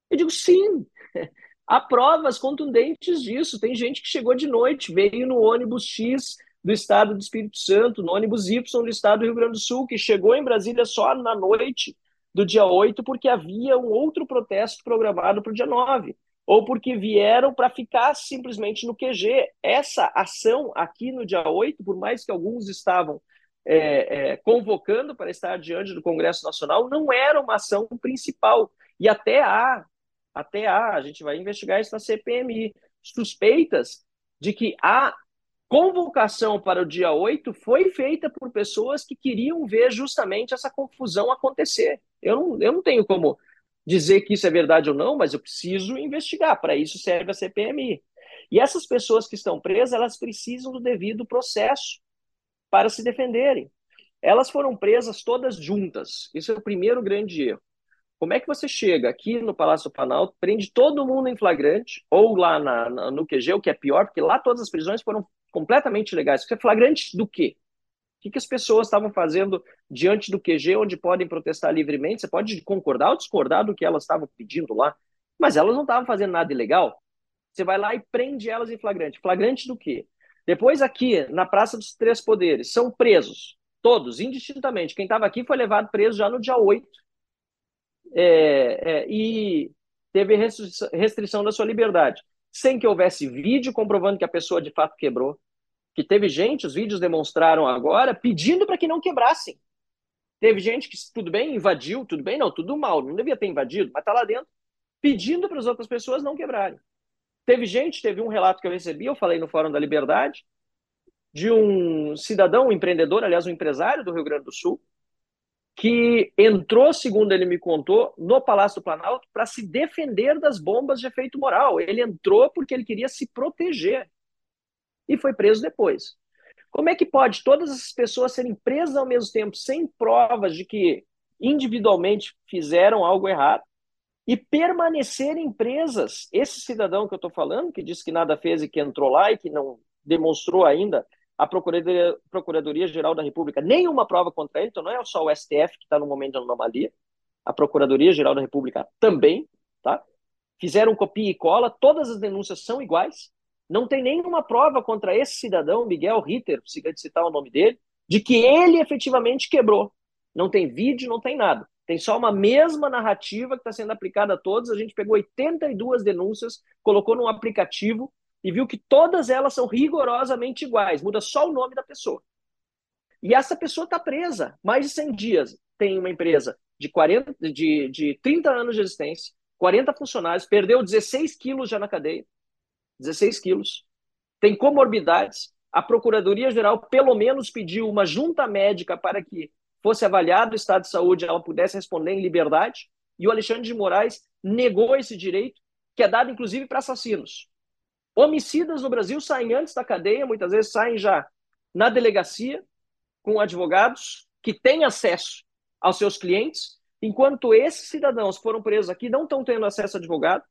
Eu digo, sim. Há provas contundentes disso. Tem gente que chegou de noite, veio no ônibus X do estado do Espírito Santo, no ônibus Y do estado do Rio Grande do Sul, que chegou em Brasília só na noite do dia 8, porque havia um outro protesto programado para o dia 9, ou porque vieram para ficar simplesmente no QG. Essa ação aqui no dia 8, por mais que alguns estavam é, é, convocando para estar diante do Congresso Nacional, não era uma ação principal. E até há até há, a gente vai investigar isso na CPMI, suspeitas de que a convocação para o dia 8 foi feita por pessoas que queriam ver justamente essa confusão acontecer. Eu não, eu não tenho como dizer que isso é verdade ou não, mas eu preciso investigar. Para isso serve a CPMI. E essas pessoas que estão presas, elas precisam do devido processo para se defenderem. Elas foram presas todas juntas. Isso é o primeiro grande erro. Como é que você chega aqui no Palácio do prende todo mundo em flagrante, ou lá na, na, no QG, o que é pior, porque lá todas as prisões foram completamente legais. Você é flagrante do quê? O que, que as pessoas estavam fazendo diante do QG, onde podem protestar livremente? Você pode concordar ou discordar do que elas estavam pedindo lá, mas elas não estavam fazendo nada ilegal. Você vai lá e prende elas em flagrante. Flagrante do quê? Depois, aqui, na Praça dos Três Poderes, são presos, todos, indistintamente. Quem estava aqui foi levado preso já no dia 8 é, é, e teve restrição da sua liberdade, sem que houvesse vídeo comprovando que a pessoa de fato quebrou. Que teve gente, os vídeos demonstraram agora, pedindo para que não quebrassem. Teve gente que, tudo bem, invadiu, tudo bem, não, tudo mal, não devia ter invadido, mas está lá dentro, pedindo para as outras pessoas não quebrarem. Teve gente, teve um relato que eu recebi, eu falei no Fórum da Liberdade, de um cidadão, um empreendedor, aliás, um empresário do Rio Grande do Sul, que entrou, segundo ele me contou, no Palácio do Planalto para se defender das bombas de efeito moral. Ele entrou porque ele queria se proteger e foi preso depois. Como é que pode todas essas pessoas serem presas ao mesmo tempo, sem provas de que individualmente fizeram algo errado, e permanecerem presas? Esse cidadão que eu estou falando, que disse que nada fez e que entrou lá e que não demonstrou ainda a Procuradoria, Procuradoria Geral da República nenhuma prova contra ele, então não é só o STF que está no momento de anomalia, a Procuradoria Geral da República também, tá? Fizeram copia e cola, todas as denúncias são iguais, não tem nenhuma prova contra esse cidadão, Miguel Ritter, se citar o nome dele, de que ele efetivamente quebrou. Não tem vídeo, não tem nada. Tem só uma mesma narrativa que está sendo aplicada a todos. A gente pegou 82 denúncias, colocou num aplicativo e viu que todas elas são rigorosamente iguais. Muda só o nome da pessoa. E essa pessoa está presa mais de 100 dias. Tem uma empresa de, 40, de, de 30 anos de existência, 40 funcionários, perdeu 16 quilos já na cadeia. 16 quilos. Tem comorbidades. A Procuradoria-Geral, pelo menos, pediu uma junta médica para que fosse avaliado o estado de saúde, ela pudesse responder em liberdade. E o Alexandre de Moraes negou esse direito, que é dado inclusive para assassinos. Homicidas no Brasil saem antes da cadeia, muitas vezes saem já na delegacia, com advogados que têm acesso aos seus clientes, enquanto esses cidadãos foram presos aqui não estão tendo acesso a advogado,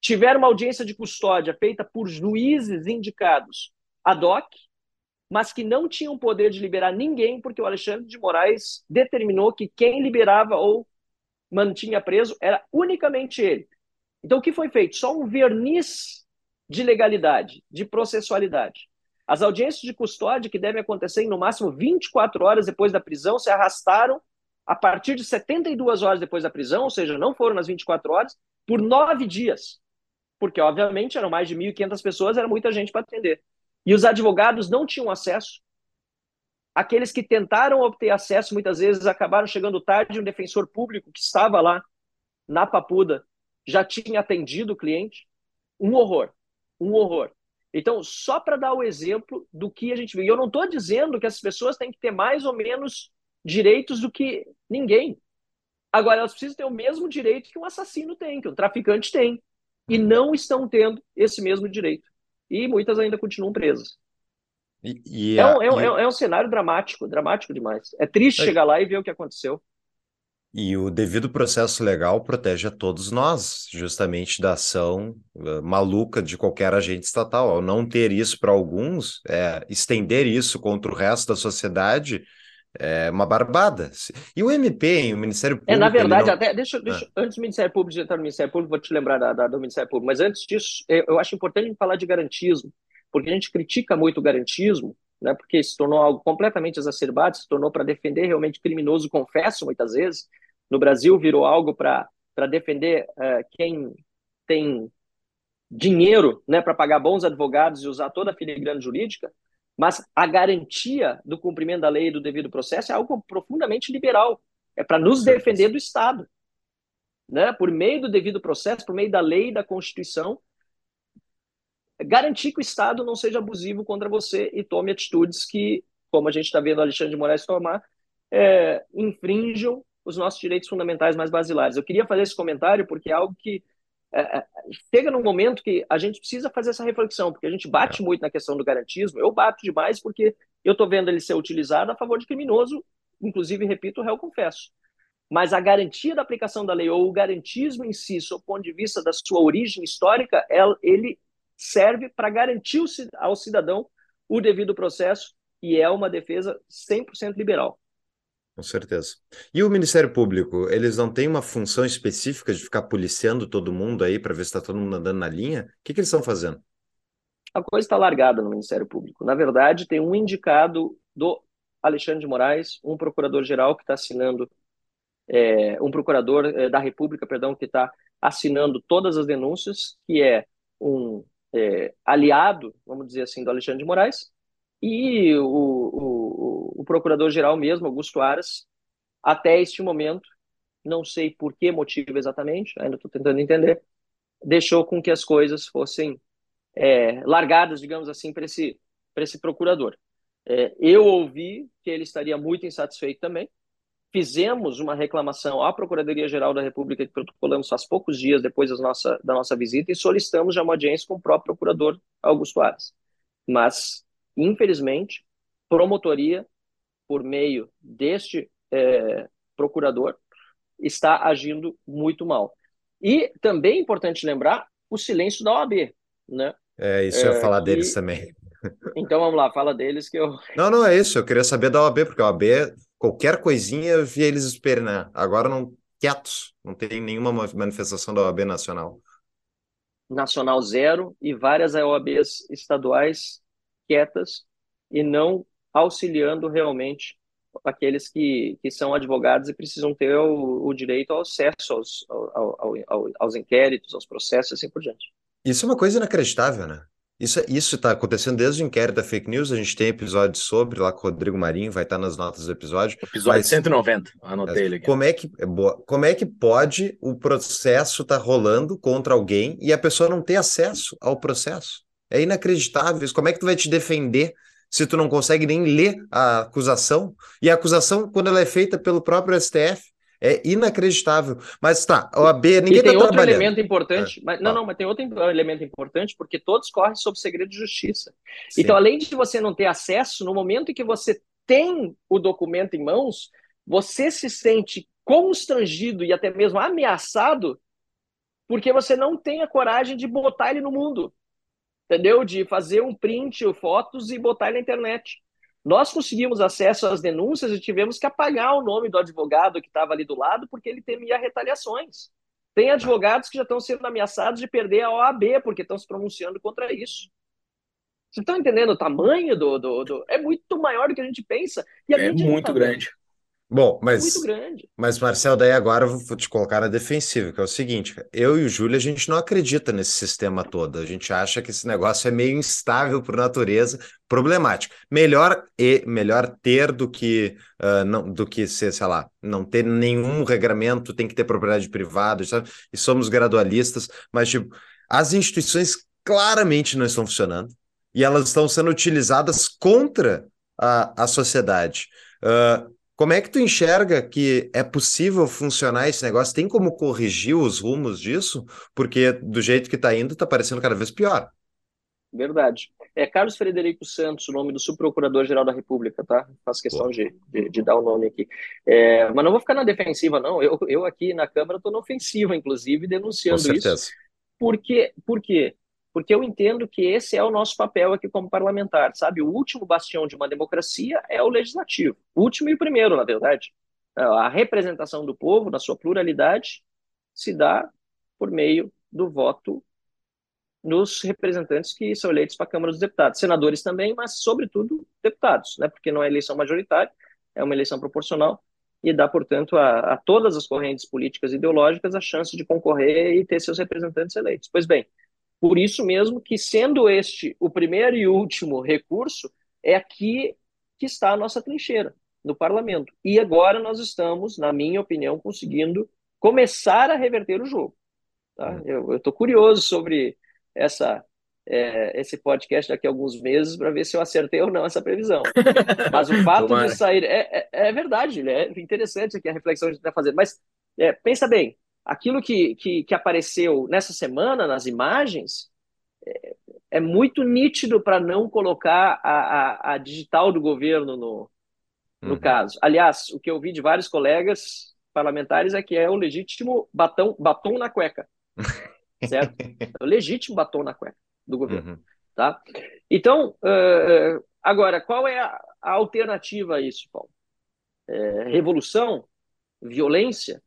tiveram uma audiência de custódia feita por juízes indicados ad hoc, mas que não tinham poder de liberar ninguém, porque o Alexandre de Moraes determinou que quem liberava ou mantinha preso era unicamente ele. Então, o que foi feito? Só um verniz de legalidade, de processualidade. As audiências de custódia, que devem acontecer em no máximo 24 horas depois da prisão, se arrastaram a partir de 72 horas depois da prisão, ou seja, não foram nas 24 horas, por nove dias. Porque, obviamente, eram mais de 1.500 pessoas, era muita gente para atender. E os advogados não tinham acesso. Aqueles que tentaram obter acesso, muitas vezes acabaram chegando tarde. Um defensor público que estava lá na Papuda já tinha atendido o cliente. Um horror, um horror. Então, só para dar o exemplo do que a gente viu. E eu não estou dizendo que as pessoas têm que ter mais ou menos direitos do que ninguém. Agora, elas precisam ter o mesmo direito que um assassino tem, que um traficante tem. E não estão tendo esse mesmo direito e muitas ainda continuam presas. E, e é, um, é, e... é, um, cenário dramático, dramático demais. É triste é. chegar lá e ver o que aconteceu. E o devido processo legal protege a todos nós, justamente da ação uh, maluca de qualquer agente estatal. Ao não ter isso para alguns, é, estender isso contra o resto da sociedade é uma barbada. E o MP, o Ministério Público. É, na verdade, não... até. Deixa, deixa ah. antes do Ministério Público, de entrar no Ministério Público, vou te lembrar da, da, do Ministério Público, mas antes disso, eu acho importante falar de garantismo, porque a gente critica muito o garantismo, né, porque se tornou algo completamente exacerbado, se tornou para defender realmente criminoso, confesso muitas vezes. No Brasil, virou algo para defender uh, quem tem dinheiro né, para pagar bons advogados e usar toda a filigrana jurídica. Mas a garantia do cumprimento da lei e do devido processo é algo profundamente liberal. É para nos defender do Estado. Né? Por meio do devido processo, por meio da lei e da Constituição, garantir que o Estado não seja abusivo contra você e tome atitudes que, como a gente está vendo Alexandre de Moraes tomar, é, infringam os nossos direitos fundamentais mais basilares. Eu queria fazer esse comentário porque é algo que é, é, chega num momento que a gente precisa fazer essa reflexão, porque a gente bate é. muito na questão do garantismo. Eu bato demais porque eu estou vendo ele ser utilizado a favor de criminoso, inclusive, repito, o réu confesso. Mas a garantia da aplicação da lei ou o garantismo em si, sob ponto de vista da sua origem histórica, ele serve para garantir ao cidadão o devido processo e é uma defesa 100% liberal. Com certeza. E o Ministério Público, eles não têm uma função específica de ficar policiando todo mundo aí para ver se está todo mundo andando na linha? O que, que eles estão fazendo? A coisa está largada no Ministério Público. Na verdade, tem um indicado do Alexandre de Moraes, um procurador-geral que está assinando, é, um procurador é, da República, perdão, que está assinando todas as denúncias, que é um é, aliado, vamos dizer assim, do Alexandre de Moraes, e o, o, o procurador-geral mesmo, Augusto Aras, até este momento, não sei por que motivo exatamente, ainda estou tentando entender, deixou com que as coisas fossem é, largadas, digamos assim, para esse, esse procurador. É, eu ouvi que ele estaria muito insatisfeito também. Fizemos uma reclamação à Procuradoria-Geral da República, que protocolamos faz poucos dias depois da nossa, da nossa visita, e solicitamos já uma audiência com o próprio procurador Augusto Aras. Mas Infelizmente, promotoria, por meio deste é, procurador, está agindo muito mal. E também é importante lembrar o silêncio da OAB, né? É, isso é, eu ia falar que... deles também. Então vamos lá, fala deles que eu. Não, não é isso. Eu queria saber da OAB, porque a OAB, qualquer coisinha eu via eles esperando. Agora não quietos, não tem nenhuma manifestação da OAB nacional. Nacional zero e várias OABs estaduais quietas e não auxiliando realmente aqueles que, que são advogados e precisam ter o, o direito ao acesso aos, ao, ao, aos inquéritos, aos processos e assim por diante. Isso é uma coisa inacreditável, né? Isso isso está acontecendo desde o inquérito da fake news. A gente tem episódio sobre lá com o Rodrigo Marinho, vai estar tá nas notas do episódio. Episódio mas, 190, anotei ele aqui. Como é que é boa, como é que pode o processo estar tá rolando contra alguém e a pessoa não ter acesso ao processo? É inacreditável. Como é que tu vai te defender se tu não consegue nem ler a acusação? E a acusação, quando ela é feita pelo próprio STF, é inacreditável. Mas tá, a OAB, ninguém está trabalhando. outro elemento importante. É. Mas, não, não, mas tem outro elemento importante, porque todos correm sob segredo de justiça. Sim. Então, além de você não ter acesso, no momento em que você tem o documento em mãos, você se sente constrangido e até mesmo ameaçado porque você não tem a coragem de botar ele no mundo entendeu? De fazer um print, fotos e botar na internet. Nós conseguimos acesso às denúncias e tivemos que apagar o nome do advogado que estava ali do lado porque ele temia retaliações. Tem advogados que já estão sendo ameaçados de perder a OAB porque estão se pronunciando contra isso. Vocês estão entendendo o tamanho do, do, do, É muito maior do que a gente pensa. E a é muito tá grande. Bom, mas, muito grande. mas Marcel, daí agora eu vou te colocar na defensiva, que é o seguinte, eu e o Júlio, a gente não acredita nesse sistema todo, a gente acha que esse negócio é meio instável por natureza, problemático. Melhor e melhor ter do que uh, não do que ser, sei lá, não ter nenhum regramento, tem que ter propriedade privada, sabe? E somos gradualistas, mas tipo, as instituições claramente não estão funcionando e elas estão sendo utilizadas contra a, a sociedade. Uh, como é que tu enxerga que é possível funcionar esse negócio? Tem como corrigir os rumos disso? Porque do jeito que está indo, está parecendo cada vez pior. Verdade. É Carlos Frederico Santos, o nome do subprocurador-geral da República, tá? Faço questão de, de, de, dar o nome aqui. É, mas não vou ficar na defensiva, não. Eu, eu aqui na Câmara estou na ofensiva, inclusive, denunciando isso. Por quê? Porque eu entendo que esse é o nosso papel aqui como parlamentar, sabe? O último bastião de uma democracia é o legislativo. O último e o primeiro, na verdade. A representação do povo, na sua pluralidade, se dá por meio do voto nos representantes que são eleitos para a Câmara dos Deputados. Senadores também, mas, sobretudo, deputados, né? porque não é eleição majoritária, é uma eleição proporcional e dá, portanto, a, a todas as correntes políticas e ideológicas a chance de concorrer e ter seus representantes eleitos. Pois bem, por isso mesmo que, sendo este o primeiro e último recurso, é aqui que está a nossa trincheira, no parlamento. E agora nós estamos, na minha opinião, conseguindo começar a reverter o jogo. Tá? Hum. Eu estou curioso sobre essa, é, esse podcast daqui a alguns meses para ver se eu acertei ou não essa previsão. Mas o fato de sair. É, é, é verdade, é interessante aqui a reflexão que a gente está fazendo. Mas é, pensa bem, aquilo que, que, que apareceu nessa semana nas imagens é, é muito nítido para não colocar a, a, a, digital do governo no, no uhum. caso. Aliás, o que eu vi de vários colegas parlamentares é que é o legítimo batom, batom na cueca. certo? É o legítimo batom na cueca do governo. Uhum. Tá? Então, uh, agora, qual é a, a alternativa a isso, Paulo? É, revolução? Violência?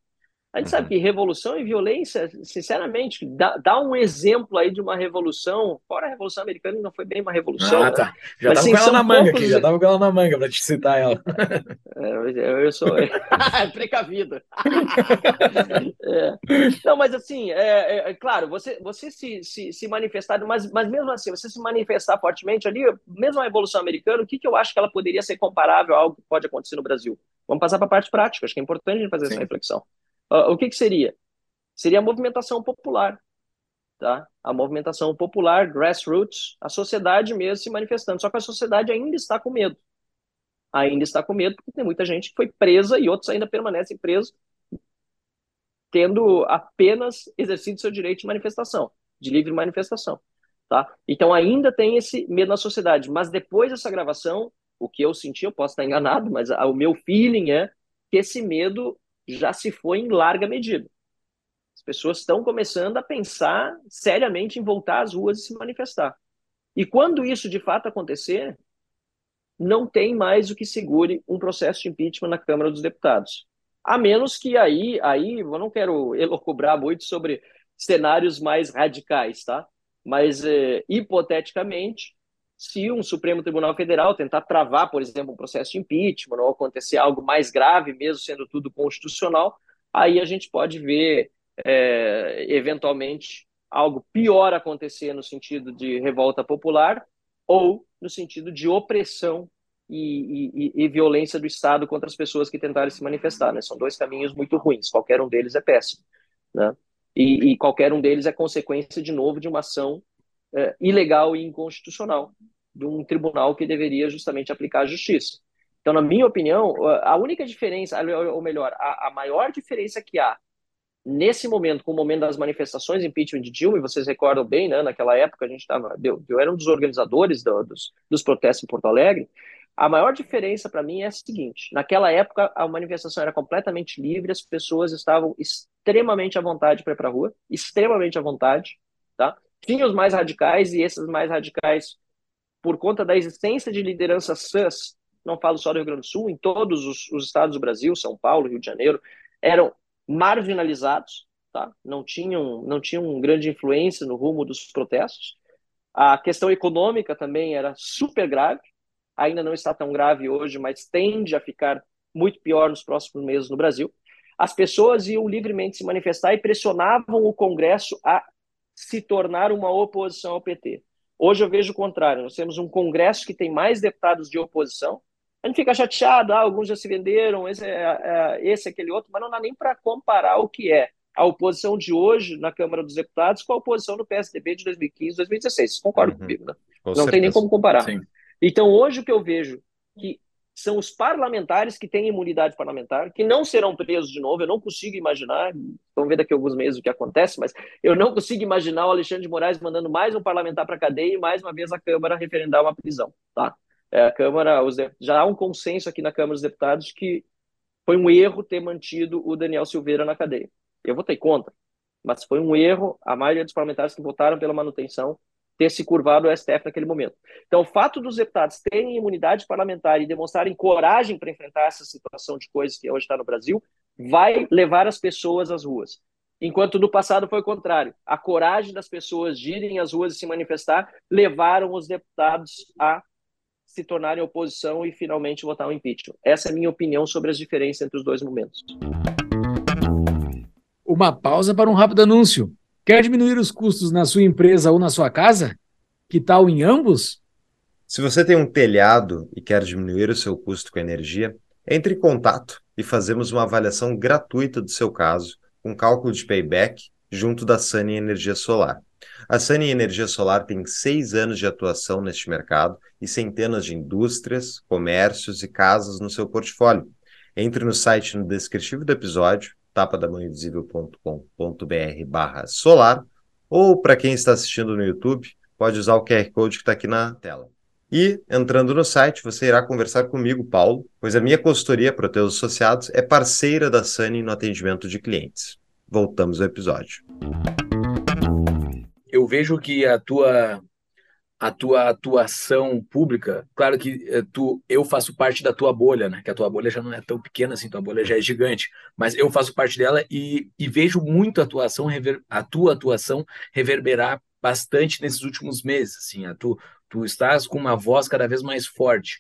A gente sabe que revolução e violência, sinceramente, dá, dá, um exemplo aí de uma revolução. Fora a Revolução Americana, não foi bem uma revolução. Ah, tá. Já estava com ela na manga aqui, já estava com ela na manga para te citar ela. É, eu, eu sou precavido. é. Não, mas assim, é, é, é, claro, você, você se, se, se manifestar, mas, mas mesmo assim, você se manifestar fortemente ali, mesmo a Revolução Americana, o que, que eu acho que ela poderia ser comparável a algo que pode acontecer no Brasil? Vamos passar para a parte prática, acho que é importante a gente fazer Sim. essa reflexão. Uh, o que, que seria? Seria a movimentação popular, tá? A movimentação popular, grassroots, a sociedade mesmo se manifestando. Só que a sociedade ainda está com medo. Ainda está com medo porque tem muita gente que foi presa e outros ainda permanecem presos, tendo apenas exercido seu direito de manifestação, de livre manifestação, tá? Então ainda tem esse medo na sociedade. Mas depois dessa gravação, o que eu senti, eu posso estar enganado, mas o meu feeling é que esse medo já se foi em larga medida. As pessoas estão começando a pensar seriamente em voltar às ruas e se manifestar. E quando isso de fato acontecer, não tem mais o que segure um processo de impeachment na Câmara dos Deputados. A menos que aí, aí eu não quero elocubrar muito sobre cenários mais radicais, tá? Mas, é, hipoteticamente, se um Supremo Tribunal Federal tentar travar, por exemplo, um processo de impeachment ou acontecer algo mais grave, mesmo sendo tudo constitucional, aí a gente pode ver, é, eventualmente, algo pior acontecer no sentido de revolta popular ou no sentido de opressão e, e, e, violência do Estado contra as pessoas que tentarem se manifestar. Né? São dois caminhos muito ruins, qualquer um deles é péssimo. Né? E, e qualquer um deles é consequência, de novo, de uma ação é, ilegal e inconstitucional de um tribunal que deveria justamente aplicar a justiça. Então, na minha opinião, a única diferença, ou melhor, a, a maior diferença que há nesse momento, com o momento das manifestações impeachment de Dilma, e vocês recordam bem, né, naquela época a gente estava, eu, eu era um dos organizadores do, dos, dos protestos em Porto Alegre, a maior diferença para mim é a seguinte: naquela época a manifestação era completamente livre, as pessoas estavam extremamente à vontade para ir para a rua, extremamente à vontade, tá? Tinha os mais radicais e esses mais radicais, por conta da existência de lideranças sãs, não falo só do Rio Grande do Sul, em todos os, os estados do Brasil, São Paulo, Rio de Janeiro, eram marginalizados, tá? Não tinham, não tinham grande influência no rumo dos protestos. A questão econômica também era super grave ainda não está tão grave hoje, mas tende a ficar muito pior nos próximos meses no Brasil. As pessoas iam livremente se manifestar e pressionavam o Congresso a se tornar uma oposição ao PT. Hoje eu vejo o contrário. Nós temos um Congresso que tem mais deputados de oposição. A gente fica chateado, ah, alguns já se venderam, esse, é, é, esse aquele outro, mas não dá nem para comparar o que é a oposição de hoje na Câmara dos Deputados com a oposição do PSDB de 2015, 2016. Vocês concordam uhum. comigo, né? Com não certeza. tem nem como comparar. Sim. Então, hoje o que eu vejo que são os parlamentares que têm imunidade parlamentar, que não serão presos de novo. Eu não consigo imaginar, vamos ver daqui a alguns meses o que acontece, mas eu não consigo imaginar o Alexandre de Moraes mandando mais um parlamentar para a cadeia e mais uma vez a Câmara referendar uma prisão. Tá? É, a Câmara, os, já há um consenso aqui na Câmara dos Deputados que foi um erro ter mantido o Daniel Silveira na cadeia. Eu votei contra, mas foi um erro. A maioria dos parlamentares que votaram pela manutenção ter se curvado o STF naquele momento. Então, o fato dos deputados terem imunidade parlamentar e demonstrarem coragem para enfrentar essa situação de coisas que hoje está no Brasil, vai levar as pessoas às ruas. Enquanto no passado foi o contrário. A coragem das pessoas de irem às ruas e se manifestar levaram os deputados a se tornarem oposição e finalmente votar o impeachment. Essa é a minha opinião sobre as diferenças entre os dois momentos. Uma pausa para um rápido anúncio. Quer diminuir os custos na sua empresa ou na sua casa? Que tal em ambos? Se você tem um telhado e quer diminuir o seu custo com energia, entre em contato e fazemos uma avaliação gratuita do seu caso, com cálculo de payback, junto da Sunny Energia Solar. A Sunny Energia Solar tem seis anos de atuação neste mercado e centenas de indústrias, comércios e casas no seu portfólio. Entre no site no descritivo do episódio tapadamãoinvisível.com.br barra solar, ou para quem está assistindo no YouTube, pode usar o QR Code que está aqui na tela. E, entrando no site, você irá conversar comigo, Paulo, pois a minha consultoria para teus associados é parceira da Sunny no atendimento de clientes. Voltamos ao episódio. Eu vejo que a tua a tua atuação pública, claro que eh, tu, eu faço parte da tua bolha, né? Que a tua bolha já não é tão pequena assim, tua bolha já é gigante, mas eu faço parte dela e, e vejo muito a atuação, rever, a tua atuação reverberar bastante nesses últimos meses, assim, a tu, tu estás com uma voz cada vez mais forte,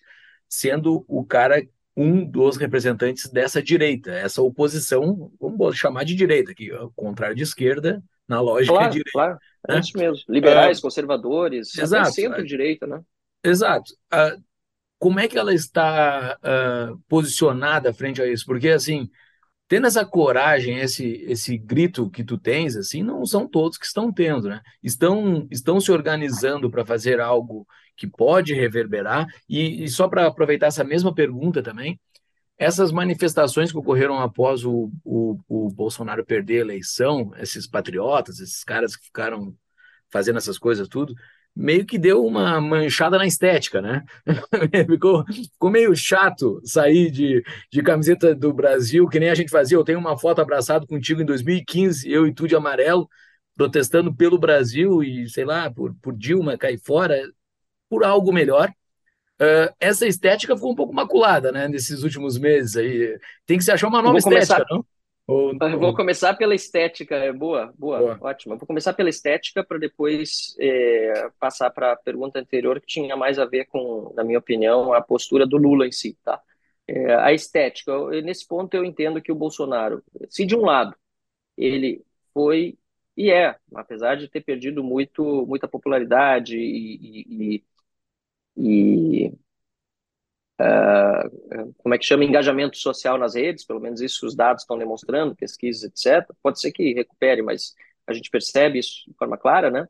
sendo o cara um dos representantes dessa direita, essa oposição, vamos chamar de direita, que ao contrário de esquerda, na lógica claro, direita. Claro, é isso mesmo. Liberais, é, conservadores, exato, centro-direita, né? Exato. Uh, como é que ela está uh, posicionada frente a isso? Porque, assim, tendo essa coragem, esse, esse grito que tu tens, assim, não são todos que estão tendo, né? Estão, estão se organizando para fazer algo que pode reverberar. E, e só para aproveitar essa mesma pergunta também, essas manifestações que ocorreram após o, o, o, Bolsonaro perder a eleição, esses patriotas, esses caras que ficaram fazendo essas coisas tudo, meio que deu uma manchada na estética, né? ficou, ficou meio chato sair de, de camiseta do Brasil, que nem a gente fazia. Eu tenho uma foto abraçado contigo em 2015, eu e tu de amarelo, protestando pelo Brasil e, sei lá, por, por Dilma cair fora, por algo melhor. Uh, essa estética ficou um pouco maculada, né, nesses últimos meses aí. Tem que se achar uma nova estética, não? Ou, eu vou começar pela estética, é boa, boa, boa. ótima. vou começar pela estética para depois é, passar para a pergunta anterior, que tinha mais a ver com, na minha opinião, a postura do Lula em si, tá? É, a estética, nesse ponto eu entendo que o Bolsonaro, se de um lado ele foi e é, apesar de ter perdido muito, muita popularidade e, e, e uh, como é que chama, engajamento social nas redes, pelo menos isso os dados estão demonstrando, pesquisas, etc. Pode ser que recupere, mas a gente percebe isso de forma clara, né?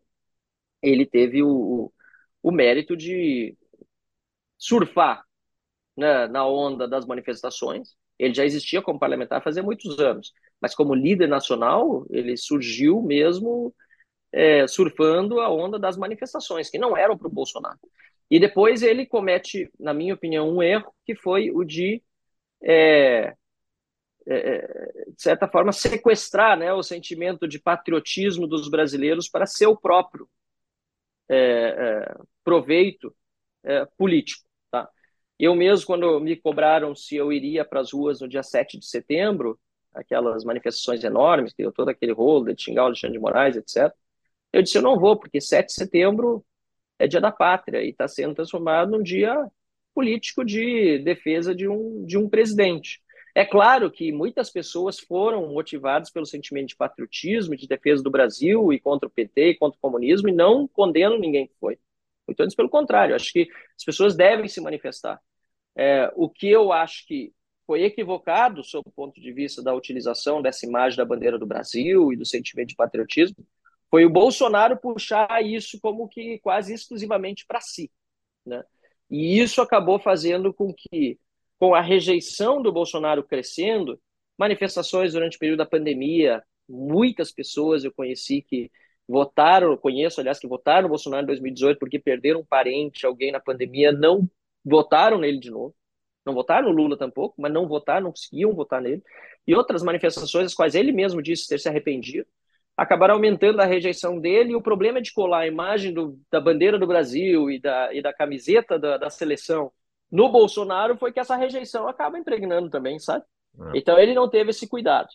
Ele teve o, o mérito de surfar né, na onda das manifestações. Ele já existia como parlamentar fazia muitos anos, mas como líder nacional, ele surgiu mesmo é, surfando a onda das manifestações, que não eram para o Bolsonaro. E depois ele comete, na minha opinião, um erro, que foi o de, é, é, é, de certa forma, sequestrar né, o sentimento de patriotismo dos brasileiros para seu próprio é, é, proveito é, político. Tá? Eu mesmo, quando me cobraram se eu iria para as ruas no dia 7 de setembro, aquelas manifestações enormes, que deu todo aquele rolo de xingar o Alexandre de Moraes, etc., eu disse, eu não vou, porque 7 de setembro é dia da pátria e está sendo transformado num dia político de defesa de um, de um presidente. É claro que muitas pessoas foram motivadas pelo sentimento de patriotismo, de defesa do Brasil e contra o PT contra o comunismo, e não condeno ninguém que foi. Muito antes, pelo contrário, acho que as pessoas devem se manifestar. É, o que eu acho que foi equivocado, sob o ponto de vista da utilização dessa imagem da bandeira do Brasil e do sentimento de patriotismo, foi o Bolsonaro puxar isso como que quase exclusivamente para si, né? E isso acabou fazendo com que, com a rejeição do Bolsonaro crescendo, manifestações durante o período da pandemia, muitas pessoas eu conheci que votaram, conheço, aliás, que votaram no Bolsonaro em 2018 porque perderam um parente, alguém na pandemia, não votaram nele de novo. Não votaram no Lula tampouco, mas não votaram, não conseguiam votar nele. E outras manifestações, as quais ele mesmo disse ter se arrependido acabaram aumentando a rejeição dele. E o problema de colar a imagem do, da bandeira do Brasil e da, e da camiseta da, da seleção no Bolsonaro foi que essa rejeição acaba impregnando também, sabe? É. Então ele não teve esse cuidado.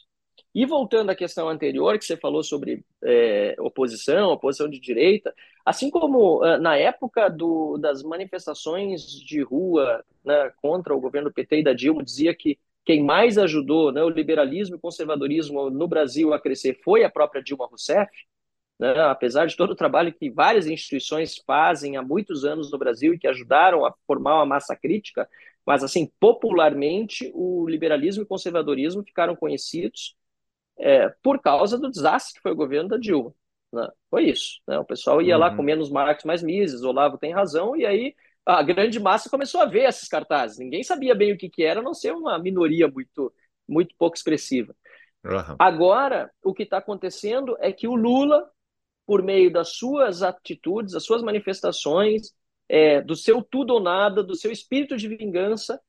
E voltando à questão anterior, que você falou sobre é, oposição, oposição de direita, assim como uh, na época do, das manifestações de rua né, contra o governo PT e da Dilma, dizia que quem mais ajudou né, o liberalismo e o conservadorismo no Brasil a crescer foi a própria Dilma Rousseff, né, apesar de todo o trabalho que várias instituições fazem há muitos anos no Brasil e que ajudaram a formar uma massa crítica, mas assim popularmente o liberalismo e o conservadorismo ficaram conhecidos é, por causa do desastre que foi o governo da Dilma. Né? Foi isso. Né? O pessoal ia uhum. lá com menos marcos, mais mises, Olavo tem razão, e aí a grande massa começou a ver esses cartazes. Ninguém sabia bem o que, que era, a não ser uma minoria muito, muito pouco expressiva. Uhum. Agora, o que está acontecendo é que o Lula, por meio das suas atitudes, das suas manifestações, é, do seu tudo ou nada, do seu espírito de vingança,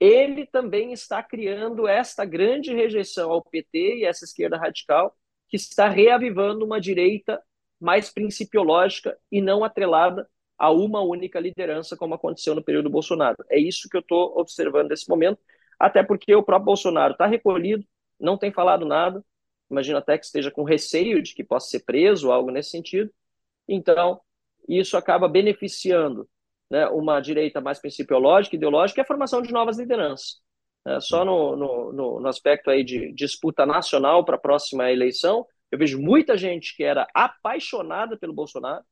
ele também está criando esta grande rejeição ao PT e essa esquerda radical, que está reavivando uma direita mais principiológica e não atrelada a uma única liderança, como aconteceu no período Bolsonaro. É isso que eu estou observando nesse momento, até porque o próprio Bolsonaro está recolhido, não tem falado nada, imagino até que esteja com receio de que possa ser preso, algo nesse sentido. Então, isso acaba beneficiando né, uma direita mais principiológica, ideológica, e a formação de novas lideranças. É, só no, no, no, aspecto aí de disputa nacional para a próxima eleição, eu vejo muita gente que era apaixonada pelo Bolsonaro,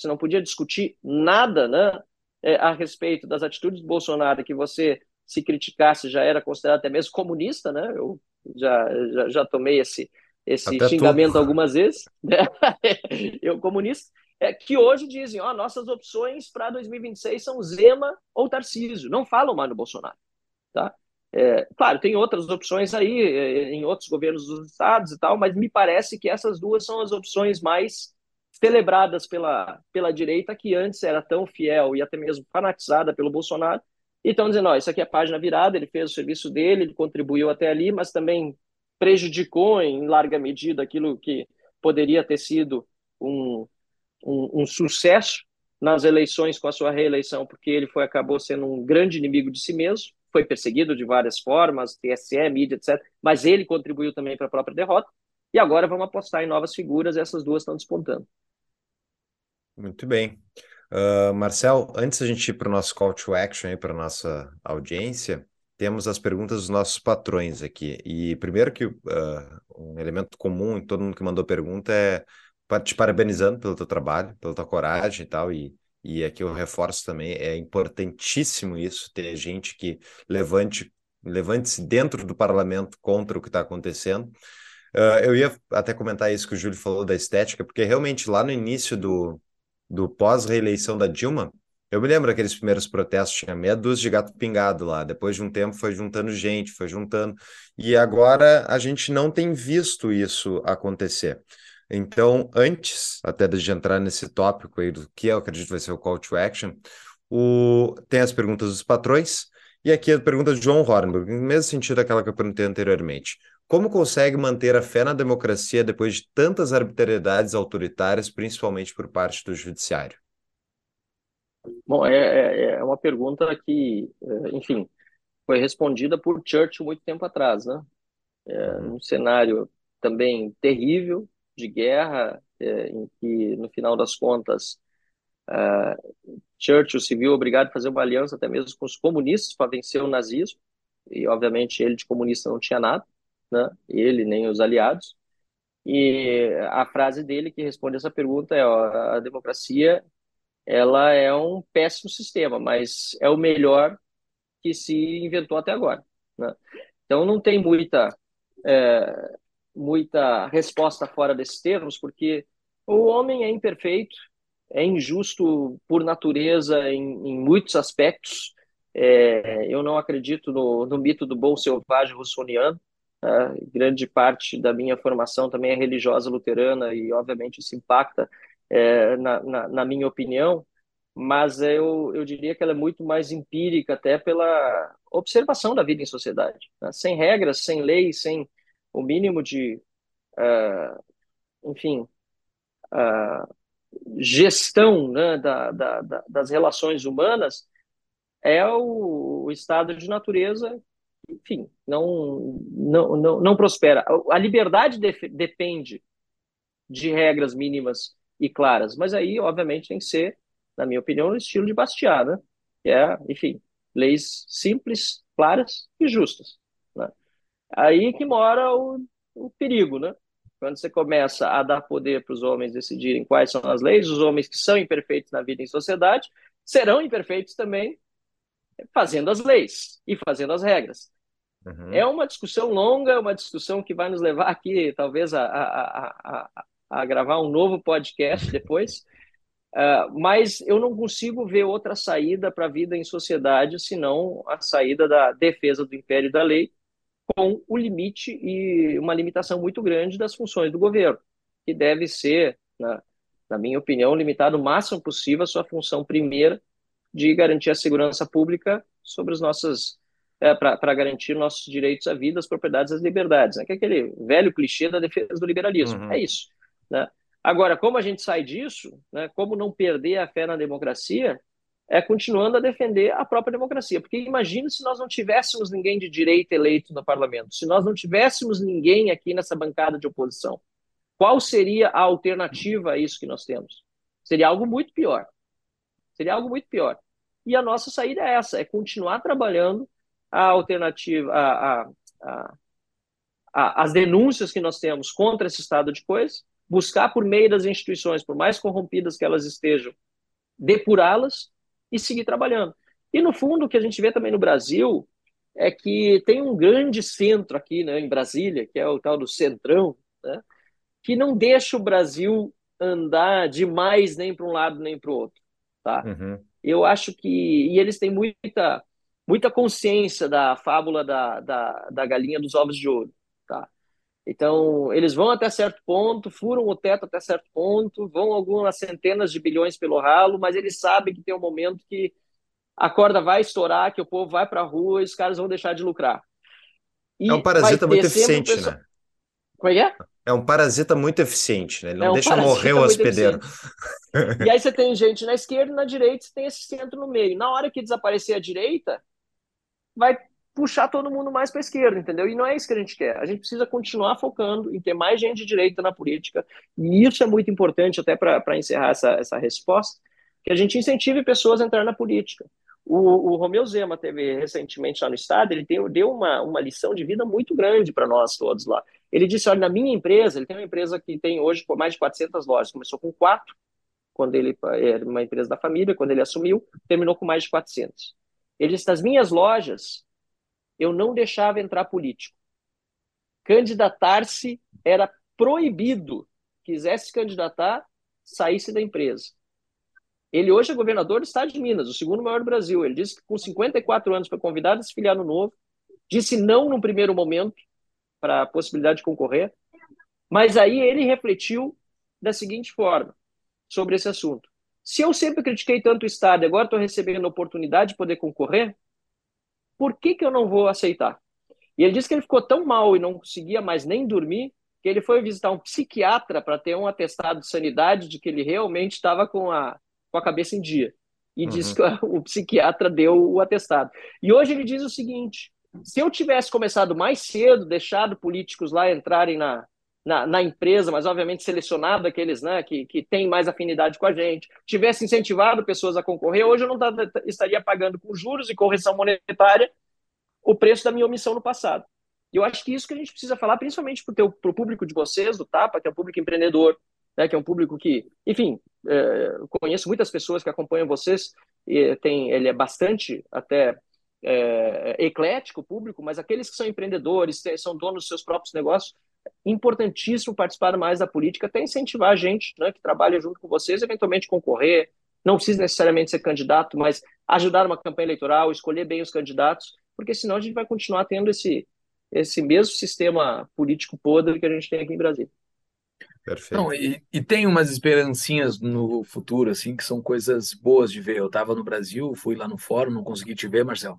você não podia discutir nada né, é, a respeito das atitudes do Bolsonaro, que você se criticasse já era considerado até mesmo comunista, né? Eu já, já, já tomei esse, esse xingamento tudo. algumas vezes, né? eu comunista, é, que hoje dizem, ó, nossas opções para 2026 são Zema ou Tarcísio, não falam mais no Bolsonaro, tá? É, claro, tem outras opções aí é, em outros governos dos estados e tal, mas me parece que essas duas são as opções mais celebradas pela, pela direita, que antes era tão fiel e até mesmo fanatizada pelo Bolsonaro, e estão dizendo, ó, isso aqui é página virada, ele fez o serviço dele, ele contribuiu até ali, mas também prejudicou em larga medida aquilo que poderia ter sido um, um, um sucesso nas eleições com a sua reeleição, porque ele foi acabou sendo um grande inimigo de si mesmo, foi perseguido de várias formas, TSE, mídia, etc. Mas ele contribuiu também para a própria derrota. E agora vamos apostar em novas figuras, essas duas estão despontando. Muito bem. Uh, Marcel, antes a gente ir para o nosso call to action, para a nossa audiência, temos as perguntas dos nossos patrões aqui. E primeiro que uh, um elemento comum em todo mundo que mandou pergunta é te parabenizando pelo teu trabalho, pela tua coragem e tal, e, e aqui eu reforço também, é importantíssimo isso, ter gente que levante levante-se dentro do parlamento contra o que está acontecendo. Uh, eu ia até comentar isso que o Júlio falou da estética, porque realmente lá no início do, do pós-reeleição da Dilma, eu me lembro daqueles primeiros protestos, tinha meia dúzia de gato pingado lá. Depois de um tempo foi juntando gente, foi juntando. E agora a gente não tem visto isso acontecer. Então, antes até de entrar nesse tópico aí do que eu acredito vai ser o call to action, o... tem as perguntas dos patrões. E aqui a pergunta de João Hornberg, no mesmo sentido daquela que eu perguntei anteriormente. Como consegue manter a fé na democracia depois de tantas arbitrariedades autoritárias, principalmente por parte do judiciário? Bom, é, é, é uma pergunta que, é, enfim, foi respondida por Churchill muito tempo atrás, né? É, uhum. um cenário também terrível de guerra, é, em que, no final das contas, uh, Churchill se viu obrigado a fazer uma aliança até mesmo com os comunistas para vencer o nazismo, e, obviamente, ele de comunista não tinha nada, né? ele nem os aliados. E a frase dele que responde essa pergunta é: ó, a democracia ela é um péssimo sistema, mas é o melhor que se inventou até agora. Né? Então não tem muita é, muita resposta fora desses termos, porque o homem é imperfeito, é injusto por natureza em, em muitos aspectos. É, eu não acredito no, no, mito do bom selvagem russoniano. Tá? grande parte da minha formação também é religiosa luterana e, obviamente, isso impacta é, na, na, na, minha opinião, mas eu, eu diria que ela é muito mais empírica, até pela observação da vida em sociedade. Né? Sem regras, sem leis, sem o mínimo de, uh, enfim, uh, gestão né, da, da, da, das relações humanas, é o, o estado de natureza enfim, não, não, não, não prospera. A liberdade de, depende de regras mínimas e claras. Mas aí, obviamente, tem que ser, na minha opinião, no estilo de Bastiat, né? Que é, enfim, leis simples, claras e justas. Né? Aí que mora o, o perigo, né? Quando você começa a dar poder para os homens decidirem quais são as leis, os homens que são imperfeitos na vida em sociedade serão imperfeitos também fazendo as leis e fazendo as regras. Uhum. É uma discussão longa, uma discussão que vai nos levar aqui, talvez, a, a, a, a gravar um novo podcast depois. Uh, mas eu não consigo ver outra saída para a vida em sociedade senão a saída da defesa do império da lei, com o limite e uma limitação muito grande das funções do governo, que deve ser, na, na minha opinião, limitado o máximo possível a sua função primeira de garantir a segurança pública sobre as nossas é, para garantir nossos direitos à vida, às propriedades às liberdades, né? que é aquele velho clichê da defesa do liberalismo. Uhum. É isso. Né? Agora, como a gente sai disso, né, como não perder a fé na democracia, é continuando a defender a própria democracia. Porque imagine se nós não tivéssemos ninguém de direita eleito no parlamento, se nós não tivéssemos ninguém aqui nessa bancada de oposição. Qual seria a alternativa a isso que nós temos? Seria algo muito pior. Seria algo muito pior. E a nossa saída é essa: é continuar trabalhando a alternativa, a, a, a, as denúncias que nós temos contra esse estado de coisas, buscar por meio das instituições, por mais corrompidas que elas estejam, depurá-las e seguir trabalhando. E no fundo, o que a gente vê também no Brasil é que tem um grande centro aqui né, em Brasília, que é o tal do Centrão, né, que não deixa o Brasil andar demais nem para um lado nem para o outro. Tá? Uhum. Eu acho que. E eles têm muita muita consciência da fábula da, da, da galinha dos ovos de ouro, tá? Então, eles vão até certo ponto, furam o teto até certo ponto, vão algumas centenas de bilhões pelo ralo, mas eles sabem que tem um momento que a corda vai estourar, que o povo vai para a rua e os caras vão deixar de lucrar. E é um parasita muito eficiente, pessoa... né? Como é que é? É um parasita muito eficiente, né? Ele não é um deixa morrer o hospedeiro. e aí você tem gente na esquerda e na direita, você tem esse centro no meio. Na hora que desaparecer a direita, vai puxar todo mundo mais para a esquerda, entendeu? E não é isso que a gente quer. A gente precisa continuar focando em ter mais gente de direita na política, e isso é muito importante, até para encerrar essa, essa resposta, que a gente incentive pessoas a entrar na política. O, o Romeu Zema teve recentemente lá no estado, ele tem, deu uma, uma lição de vida muito grande para nós todos lá. Ele disse, olha, na minha empresa, ele tem uma empresa que tem hoje mais de 400 lojas, começou com quatro, quando ele era uma empresa da família, quando ele assumiu, terminou com mais de 400. Ele disse, nas minhas lojas, eu não deixava entrar político. Candidatar-se era proibido. Quisesse se candidatar, saísse da empresa. Ele hoje é governador do estado de Minas, o segundo maior do Brasil. Ele disse que com 54 anos foi convidado a se filiar no Novo. Disse não no primeiro momento para a possibilidade de concorrer. Mas aí ele refletiu da seguinte forma sobre esse assunto. Se eu sempre critiquei tanto o Estado e agora estou recebendo a oportunidade de poder concorrer, por que, que eu não vou aceitar? E ele disse que ele ficou tão mal e não conseguia mais nem dormir que ele foi visitar um psiquiatra para ter um atestado de sanidade de que ele realmente estava com a, com a cabeça em dia. E uhum. disse que o psiquiatra deu o atestado. E hoje ele diz o seguinte: se eu tivesse começado mais cedo, deixado políticos lá entrarem na, na, na, empresa, mas obviamente selecionado aqueles né, que, que têm mais afinidade com a gente, tivesse incentivado pessoas a concorrer, hoje eu não estaria pagando com juros e correção monetária o preço da minha omissão no passado. E eu acho que isso que a gente precisa falar, principalmente para o público de vocês, do TAPA, que é um público empreendedor, né, que é um público que, enfim, é, conheço muitas pessoas que acompanham vocês, e tem, ele é bastante até é, eclético público, mas aqueles que são empreendedores, são donos dos seus próprios negócios, importantíssimo participar mais da política, até incentivar a gente né, que trabalha junto com vocês, eventualmente concorrer, não precisa necessariamente ser candidato, mas ajudar uma campanha eleitoral, escolher bem os candidatos, porque senão a gente vai continuar tendo esse, esse mesmo sistema político podre que a gente tem aqui em Brasília. Perfeito. Não, e, e, tem umas esperancinhas no futuro, assim, que são coisas boas de ver. Eu estava no Brasil, fui lá no fórum, não consegui te ver, Marcelo.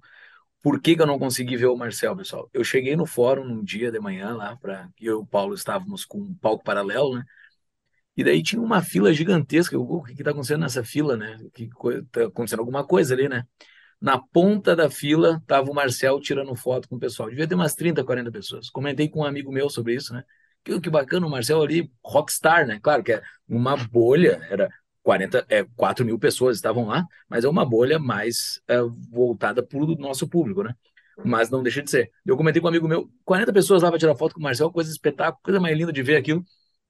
Por que, que eu não consegui ver o Marcel, pessoal? Eu cheguei no fórum num dia de manhã lá, para eu e o Paulo estávamos com um palco paralelo, né? E daí tinha uma fila gigantesca. Eu, o que está acontecendo nessa fila, né? Que está acontecendo alguma coisa ali, né? Na ponta da fila estava o Marcel tirando foto com o pessoal. Devia ter umas 30, 40 pessoas. Comentei com um amigo meu sobre isso, né? Que, que bacana, o Marcel ali, rockstar, né? Claro que é uma bolha, era 40, é, 4 mil pessoas estavam lá, mas é uma bolha mais é, voltada para o nosso público, né? Mas não deixa de ser. Eu comentei com um amigo meu, 40 pessoas lá para tirar foto com o Marcel, coisa espetáculo, coisa mais linda de ver aquilo.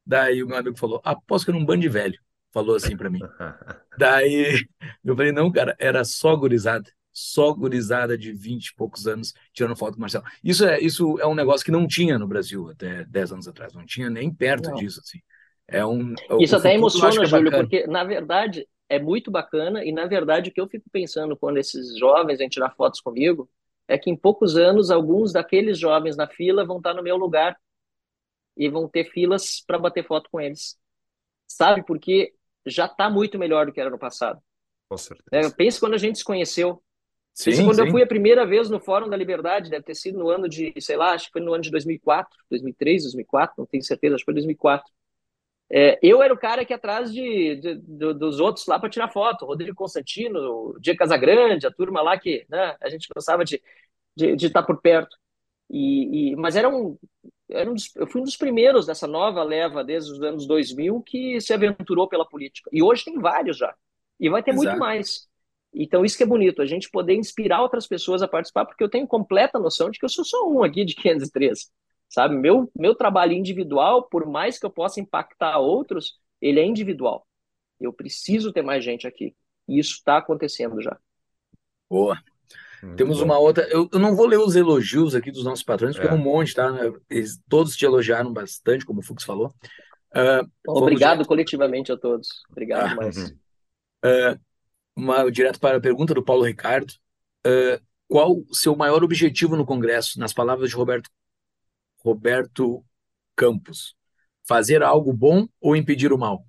Daí o meu amigo falou, aposto que era um bando de velho. Falou assim para mim. Daí eu falei, não, cara, era só gurizada. Só gurizada de 20 e poucos anos tirando foto com o Marcel. Isso é, isso é um negócio que não tinha no Brasil até 10 anos atrás, não tinha nem perto não. disso. Assim. É um, Isso até emociona, é Júlio, porque na verdade é muito bacana e na verdade o que eu fico pensando quando esses jovens vêm tirar fotos comigo é que em poucos anos alguns daqueles jovens na fila vão estar no meu lugar e vão ter filas para bater foto com eles. Sabe? Porque já está muito melhor do que era no passado. Com certeza. É, pense quando a gente se conheceu. Sim, Pense quando sim. eu fui a primeira vez no Fórum da Liberdade, deve ter sido no ano de, sei lá, acho que foi no ano de 2004, 2003, 2004, não tenho certeza, acho que foi 2004. É, eu era o cara que atrás de, de, de dos outros lá para tirar foto. Rodrigo Constantino, Dia Casagrande, a turma lá que né, a gente gostava de, de, de estar por perto. E, e, mas era um, era um dos, eu fui um dos primeiros dessa nova leva desde os anos 2000 que se aventurou pela política. E hoje tem vários já. E vai ter Exato. muito mais. Então, isso que é bonito, a gente poder inspirar outras pessoas a participar, porque eu tenho completa noção de que eu sou só um aqui de 513 sabe? Meu, meu trabalho individual, por mais que eu possa impactar outros, ele é individual. Eu preciso ter mais gente aqui. E isso está acontecendo já. Boa. Muito Temos bom. uma outra. Eu, eu, não vou ler os elogios aqui dos nossos patrões, porque é, é um monte, tá? Eles, todos te elogiaram bastante, como o Fux falou. Uh, Obrigado coletivamente a todos. Obrigado ah, mais. Uh, uma, direto para a pergunta do Paulo Ricardo. Uh, qual o seu maior objetivo no Congresso, nas palavras de Roberto Roberto Campos. Fazer algo bom ou impedir o mal?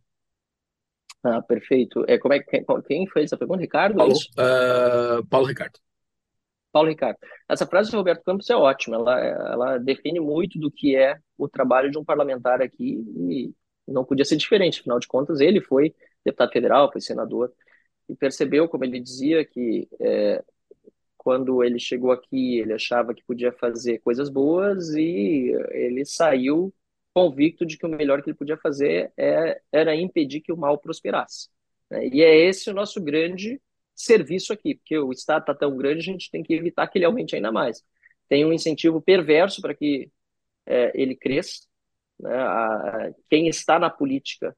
Ah, perfeito. É, como é, quem, quem fez essa pergunta? Ricardo? Paulo, uh, Paulo Ricardo. Paulo Ricardo. Essa frase do Roberto Campos é ótima. Ela, ela define muito do que é o trabalho de um parlamentar aqui e não podia ser diferente. Afinal de contas, ele foi deputado federal, foi senador e percebeu, como ele dizia, que é, quando ele chegou aqui, ele achava que podia fazer coisas boas e ele saiu convicto de que o melhor que ele podia fazer é, era impedir que o mal prosperasse. Né? E é esse o nosso grande serviço aqui, porque o Estado está tão grande, a gente tem que evitar que ele aumente ainda mais. Tem um incentivo perverso para que é, ele cresça. Né? A, quem está na política,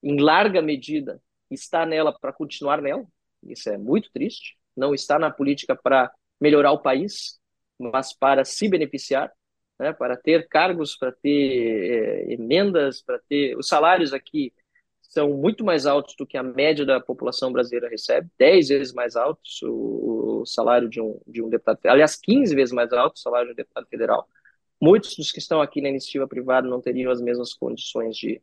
em larga medida, está nela para continuar nela. Isso é muito triste. Não está na política para melhorar o país, mas para se beneficiar, né? para ter cargos, para ter é, emendas, para ter os salários aqui são muito mais altos do que a média da população brasileira recebe, 10 vezes mais altos o, o salário de um, de um deputado, aliás, 15 vezes mais alto o salário de um deputado federal. Muitos dos que estão aqui na iniciativa privada não teriam as mesmas condições de,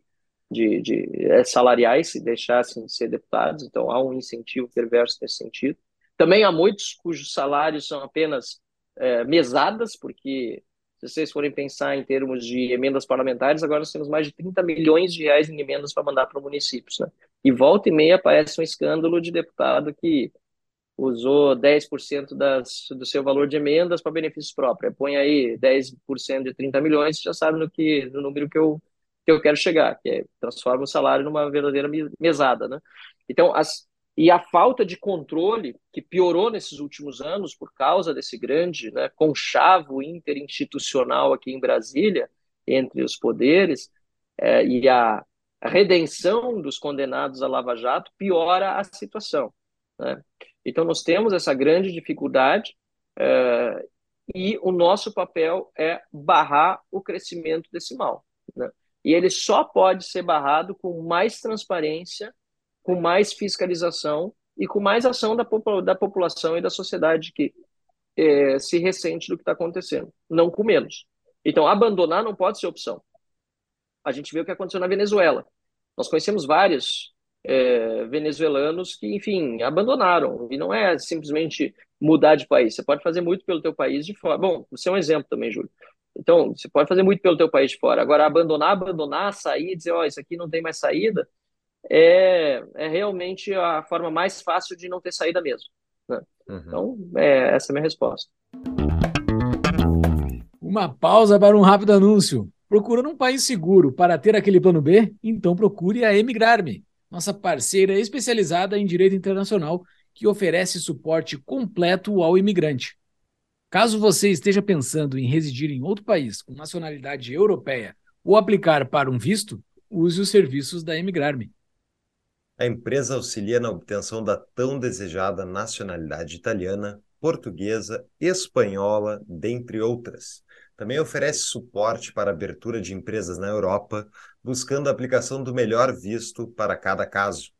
de, de é, salariais se deixassem de ser deputados, então há um incentivo perverso nesse sentido. Também há muitos cujos salários são apenas é, mesadas, porque se vocês forem pensar em termos de emendas parlamentares, agora nós temos mais de 30 milhões de reais em emendas para mandar para municípios. Né? E volta e meia aparece um escândalo de deputado que usou 10% das, do seu valor de emendas para benefícios próprios. Põe aí 10% de 30 milhões, já sabe no, que, no número que eu, que eu quero chegar, que é transforma o salário numa verdadeira mesada. Né? Então, as, e a falta de controle, que piorou nesses últimos anos por causa desse grande né, conchavo interinstitucional aqui em Brasília, entre os poderes, é, e a, redenção dos condenados à Lava Jato, piora a situação. Né? Então, nós temos essa grande dificuldade, é, e o nosso papel é barrar o crescimento desse mal. Né? E ele só pode ser barrado com mais transparência com mais fiscalização e com mais ação da, da população e da sociedade que é, se ressente do que está acontecendo, não com menos. Então, abandonar não pode ser opção. A gente vê o que aconteceu na Venezuela. Nós conhecemos vários é, venezuelanos que, enfim, abandonaram. E não é simplesmente mudar de país. Você pode fazer muito pelo teu país de fora. Bom, você é um exemplo também, Júlio. Então, você pode fazer muito pelo teu país de fora. Agora, abandonar, abandonar, sair, dizer, ó, oh, isso aqui não tem mais saída, é, é realmente a forma mais fácil de não ter saída mesmo. Né? Uhum. Então, é, essa é a minha resposta. Uma pausa para um rápido anúncio. Procurando um país seguro para ter aquele plano B? Então procure a Emigrar-me, nossa parceira especializada em direito internacional que oferece suporte completo ao imigrante. Caso você esteja pensando em residir em outro país com nacionalidade europeia ou aplicar para um visto, use os serviços da Emigrar-me. A empresa auxilia na obtenção da tão desejada nacionalidade italiana, portuguesa, espanhola, dentre outras. Também oferece suporte para abertura de empresas na Europa, buscando a aplicação do melhor visto para cada caso.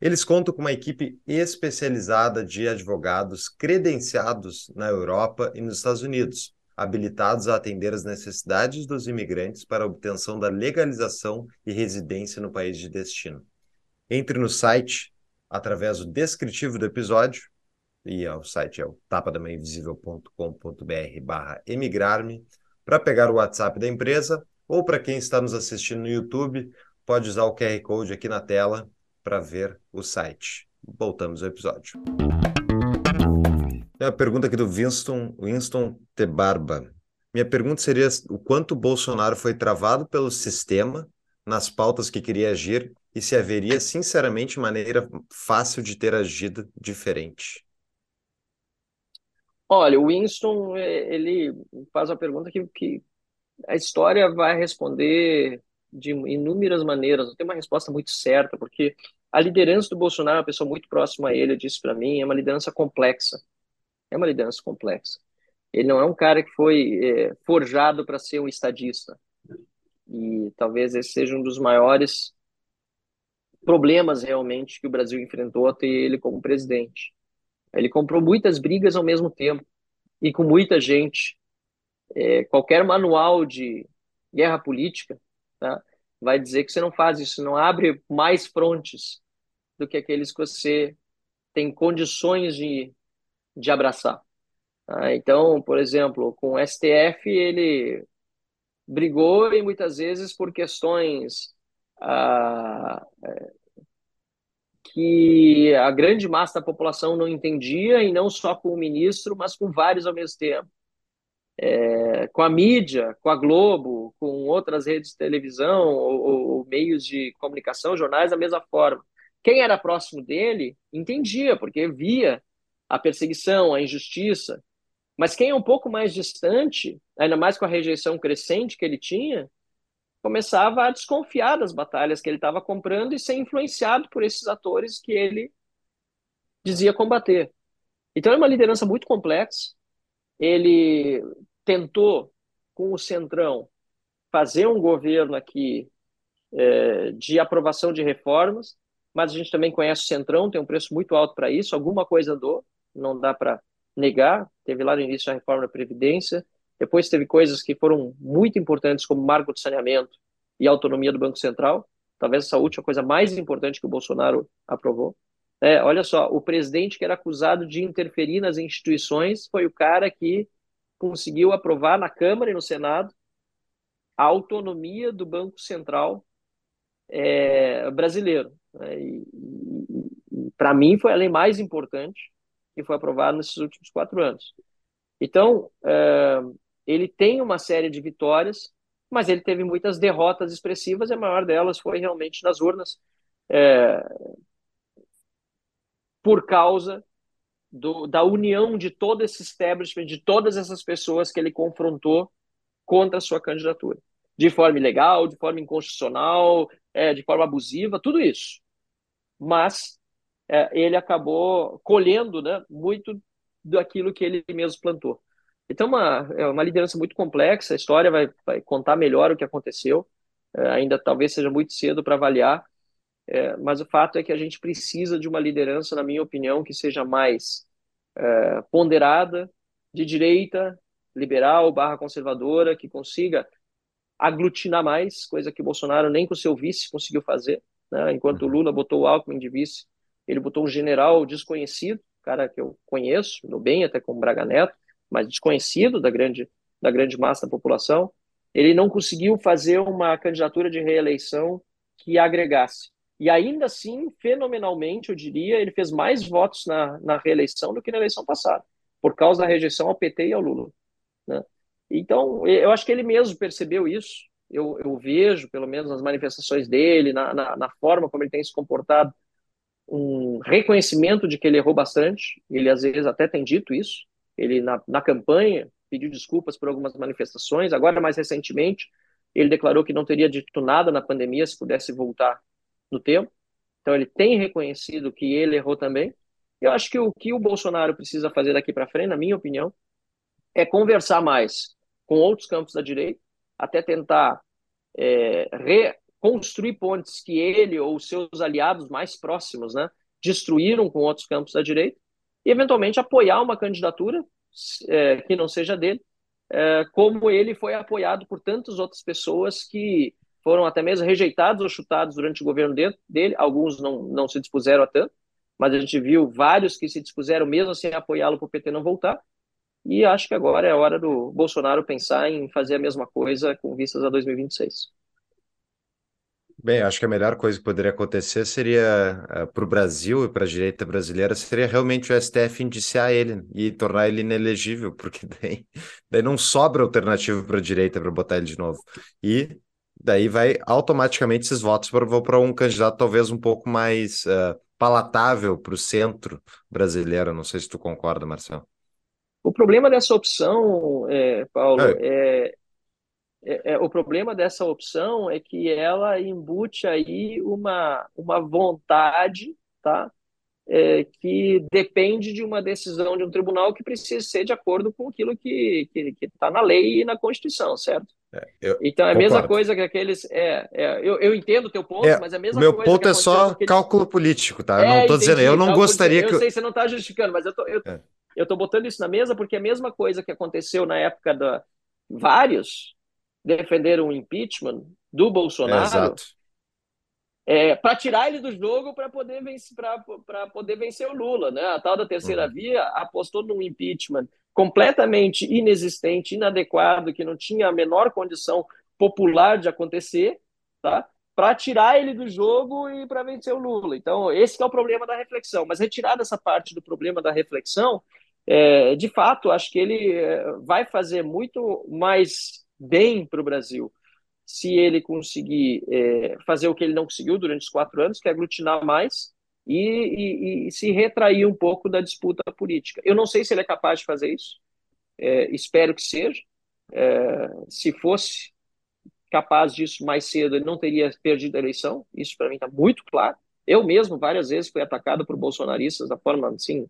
Eles contam com uma equipe especializada de advogados credenciados na Europa e nos Estados Unidos, habilitados a atender as necessidades dos imigrantes para a obtenção da legalização e residência no país de destino. Entre no site através do descritivo do episódio, e é, o site é o tapadamainvisível.com.br barra emigrar-me, para pegar o WhatsApp da empresa, ou para quem está nos assistindo no YouTube, pode usar o QR Code aqui na tela para ver o site. Voltamos ao episódio. Tem uma pergunta aqui do Winston, Winston T. Barba. Minha pergunta seria o quanto Bolsonaro foi travado pelo sistema nas pautas que queria agir e se haveria, sinceramente, maneira fácil de ter agido diferente? Olha, o Winston, é, ele faz uma pergunta que, que a história vai responder de inúmeras maneiras, não tem uma resposta muito certa, porque a liderança do Bolsonaro, uma pessoa muito próxima a ele, disse para mim, é uma liderança complexa. É uma liderança complexa. Ele não é um cara que foi é, forjado para ser um estadista. E talvez esse seja um dos maiores problemas realmente que o Brasil enfrentou até ele como presidente. Ele comprou muitas brigas ao mesmo tempo e com muita gente. É, qualquer manual de guerra política tá, vai dizer que você não faz isso, não abre mais frontes do que aqueles que você tem condições de, de abraçar. Tá? Então, por exemplo, com o STF, ele brigou e muitas vezes por questões ah, que a grande massa da população não entendia, e não só com o ministro, mas com vários ao mesmo tempo. É, com a mídia, com a Globo, com outras redes de televisão ou, ou, meios de comunicação, jornais, da mesma forma. Quem era próximo dele entendia, porque via a perseguição, a injustiça. Mas quem é um pouco mais distante, ainda mais com a rejeição crescente que ele tinha, começava a desconfiar das batalhas que ele estava comprando e ser influenciado por esses atores que ele dizia combater. Então é uma liderança muito complexa. Ele tentou, com o Centrão, fazer um governo aqui é, de aprovação de reformas, mas a gente também conhece o Centrão, tem um preço muito alto para isso, alguma coisa andou, não dá para negar. Teve lá no início a reforma da Previdência, depois teve coisas que foram muito importantes, como marco de saneamento e autonomia do Banco Central. Talvez essa última coisa mais importante que o Bolsonaro aprovou. É, olha só, o presidente que era acusado de interferir nas instituições foi o cara que conseguiu aprovar na Câmara e no Senado a autonomia do Banco Central é, brasileiro. Né? E, e, para mim foi a lei mais importante que foi aprovada nesses últimos quatro anos. Então, é, ele tem uma série de vitórias, mas ele teve muitas derrotas expressivas, e a maior delas foi realmente nas urnas, é, por causa do, da união de todo esse establishment, de todas essas pessoas que ele confrontou contra a sua candidatura. De forma ilegal, de forma inconstitucional, é, de forma abusiva, tudo isso. Mas é, ele acabou colhendo né, muito daquilo que ele mesmo plantou. Então, uma, é uma liderança muito complexa, a história vai, vai contar melhor o que aconteceu, é, ainda talvez seja muito cedo para avaliar, é, mas o fato é que a gente precisa de uma liderança, na minha opinião, que seja mais é, ponderada, de direita, liberal, barra conservadora, que consiga aglutinar mais, coisa que o Bolsonaro nem com o seu vice conseguiu fazer, né? enquanto o uhum. Lula botou o Alckmin de vice, ele botou um general desconhecido, cara que eu conheço, do bem, até com o Braga Neto, mas desconhecido da grande, da grande massa da população, ele não conseguiu fazer uma candidatura de reeleição que agregasse. E ainda assim, fenomenalmente, eu diria, ele fez mais votos na, na reeleição do que na eleição passada, por causa da rejeição ao PT e ao Lula. Né? Então, eu acho que ele mesmo percebeu isso. Eu, eu vejo, pelo menos nas manifestações dele, na, na, na forma como ele tem se comportado, um reconhecimento de que ele errou bastante. Ele, às vezes, até tem dito isso. Ele, na, na campanha, pediu desculpas por algumas manifestações. Agora, mais recentemente, ele declarou que não teria dito nada na pandemia se pudesse voltar no tempo. Então, ele tem reconhecido que ele errou também. Eu acho que o que o Bolsonaro precisa fazer daqui para frente, na minha opinião, é conversar mais com outros campos da direita, até tentar é, reconstruir pontes que ele ou seus aliados mais próximos né, destruíram com outros campos da direita, e eventualmente apoiar uma candidatura é, que não seja dele, é, como ele foi apoiado por tantas outras pessoas que foram até mesmo rejeitados ou chutados durante o governo dele, alguns não, não se dispuseram a tanto, mas a gente viu vários que se dispuseram mesmo sem apoiá-lo para o PT não voltar, e acho que agora é a hora do Bolsonaro pensar em fazer a mesma coisa com vistas a 2026. Bem, acho que a melhor coisa que poderia acontecer seria, uh, eh, para o Brasil e para a direita brasileira, seria realmente o STF indiciar ele e tornar ele inelegível, porque daí, daí não sobra alternativa para a direita para botar ele de novo. E daí vai automaticamente esses votos vão para um candidato talvez um pouco mais uh, palatável para o centro brasileiro. Não sei se tu concorda, Marcelo. O problema dessa opção, é, Paulo, é, é é, é, o problema dessa opção é que ela embute aí uma, uma vontade, tá? É, que depende de uma decisão de um tribunal que precisa ser de acordo com aquilo que está na lei e na Constituição, certo? É, então é a mesma coisa que aqueles. É, é eu, eu entendo o teu ponto, é, mas é a mesma meu coisa. Meu ponto é só cálculo político, tá? Eu não estou dizendo, eu não gostaria eu que. Eu sei, você não está justificando, mas eu tô, eu, eu tô botando isso na mesa porque é a mesma coisa que aconteceu na época da. Vários defenderam o impeachment do Bolsonaro é, para tirar ele do jogo para poder, vencer, poder vencer o Lula. Né? A tal da terceira uhum. via apostou num impeachment completamente inexistente, inadequado, que não tinha a menor condição popular de acontecer, tá? para tirar ele do jogo e para vencer o Lula. Então, esse é o problema da reflexão. Mas retirada essa parte do problema da reflexão, é, de fato, acho que ele é, vai fazer muito mais bem para o Brasil se ele conseguir é, fazer o que ele não conseguiu durante os quatro anos, que é aglutinar mais e, e, e, se retrair um pouco da disputa política. Eu não sei se ele é capaz de fazer isso, é, espero que seja. É, se fosse, capaz disso mais cedo, ele não teria perdido a eleição. Isso para mim está muito claro. Eu mesmo várias vezes fui atacado por bolsonaristas da forma assim,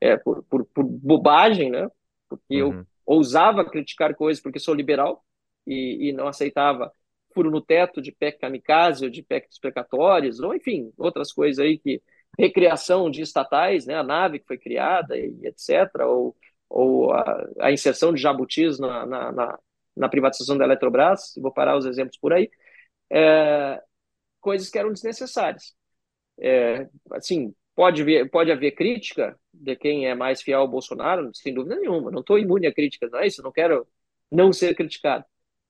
é, por, por, por, bobagem, né? Porque uhum. eu ousava criticar coisas porque sou liberal e, e não aceitava furo no teto de PEC kamikaze ou de PEC explicatórios, ou enfim, outras coisas aí que recriação de estatais, né? A nave que foi criada e etc. Ou, ou a, a inserção de jabutis na, na, na na privatização da Eletrobras, vou parar os exemplos por aí, é, coisas que eram desnecessárias. É, assim, pode, pode haver crítica de quem é mais fiel ao Bolsonaro, sem dúvida nenhuma, não estou imune a críticas, não é isso, não quero não ser criticado.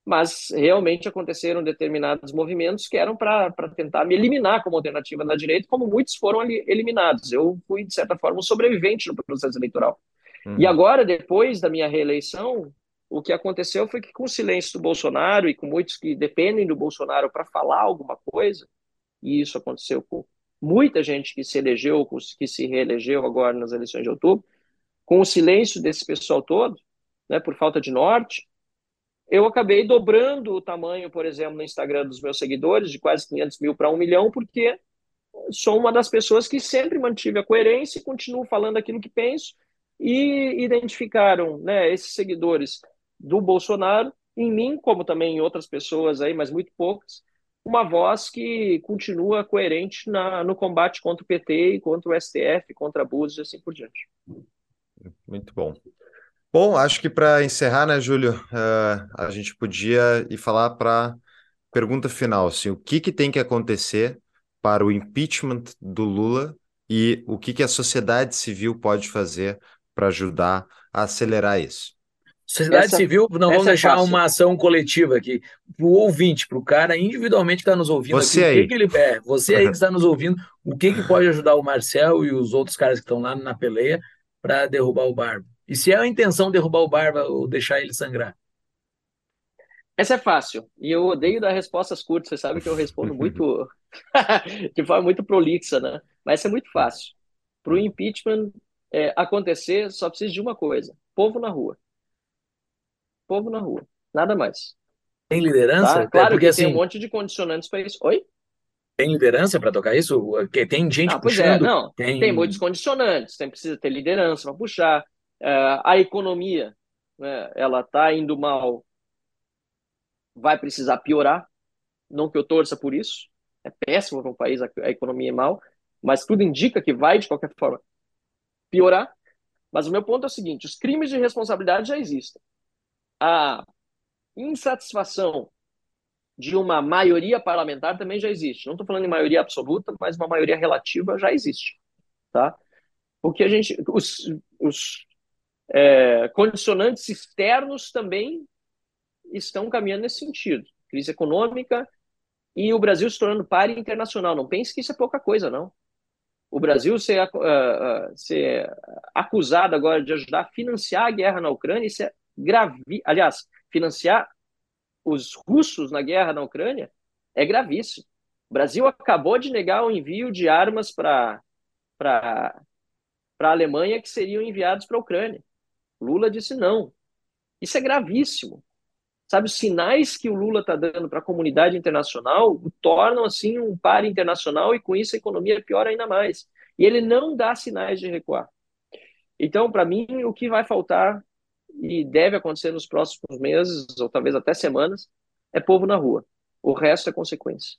Mas realmente aconteceram determinados movimentos que eram para tentar me eliminar como alternativa da direita, como muitos foram eliminados. Eu fui, de certa forma, um sobrevivente no processo eleitoral. Uhum. E agora, depois da minha reeleição, o que aconteceu foi que, com o silêncio do Bolsonaro e com muitos que dependem do Bolsonaro para falar alguma coisa, e isso aconteceu com muita gente que se elegeu, que se reelegeu agora nas eleições de outubro, com o silêncio desse pessoal todo, né, por falta de norte, eu acabei dobrando o tamanho, por exemplo, no Instagram dos meus seguidores, de quase 500 mil para um milhão, porque sou uma das pessoas que sempre mantive a coerência e continuo falando aquilo que penso, e identificaram né, esses seguidores do Bolsonaro, em mim, como também em outras pessoas aí, mas muito poucas, uma voz que continua coerente na, no combate contra o PT e contra o STF, contra abusos e assim por diante. Muito bom. Bom, acho que para encerrar, né, Júlio, uh, a gente podia ir falar para pergunta final, assim, o que, que tem que acontecer para o impeachment do Lula e o que, que a sociedade civil pode fazer para ajudar a acelerar isso? Sociedade essa, civil, não vamos é deixar é uma ação coletiva aqui. Para o ouvinte, para o cara individualmente que está nos ouvindo, você aqui, aí. O que, que ele é, você aí que está nos ouvindo, o que, que pode ajudar o Marcel e os outros caras que estão lá na peleia para derrubar o Barba? E se é a intenção derrubar o Barba ou deixar ele sangrar? Essa é fácil. E eu odeio dar respostas curtas. Você sabe que eu respondo muito de forma muito prolixa, né? Mas essa é muito fácil. Para o impeachment é, acontecer, só precisa de uma coisa: povo na rua povo na rua. Nada mais. Tem liderança? Tá? Claro porque, que assim, tem um monte de condicionantes para isso. Oi? Tem liderança para tocar isso? Tem gente ah, é, puxando? É, não. Tem... tem muitos condicionantes. Tem, precisa ter liderança para puxar. Uh, a economia, né, ela está indo mal. Vai precisar piorar. Não que eu torça por isso. É péssimo para um país a, a economia é mal. Mas tudo indica que vai, de qualquer forma, piorar. Mas o meu ponto é o seguinte: os crimes de responsabilidade já existem a insatisfação de uma maioria parlamentar também já existe. Não estou falando em maioria absoluta, mas uma maioria relativa já existe, tá? Porque a gente, os, os é, condicionantes externos também estão caminhando nesse sentido. Crise econômica e o Brasil se tornando páreo internacional. Não pense que isso é pouca coisa, não. O Brasil ser, uh, ser acusado agora de ajudar a financiar a guerra na Ucrânia, isso é gravi... aliás, financiar os russos na guerra na Ucrânia é gravíssimo. O Brasil acabou de negar o envio de armas para para a Alemanha que seriam enviados para a Ucrânia. Lula disse não. Isso é gravíssimo. Sabe, os sinais que o Lula está dando para a comunidade internacional o tornam assim um par internacional e com isso a economia piora ainda mais. E ele não dá sinais de recuar. Então, para mim, o que vai faltar e deve acontecer nos próximos meses, ou talvez até semanas, é povo na rua. O resto é consequência.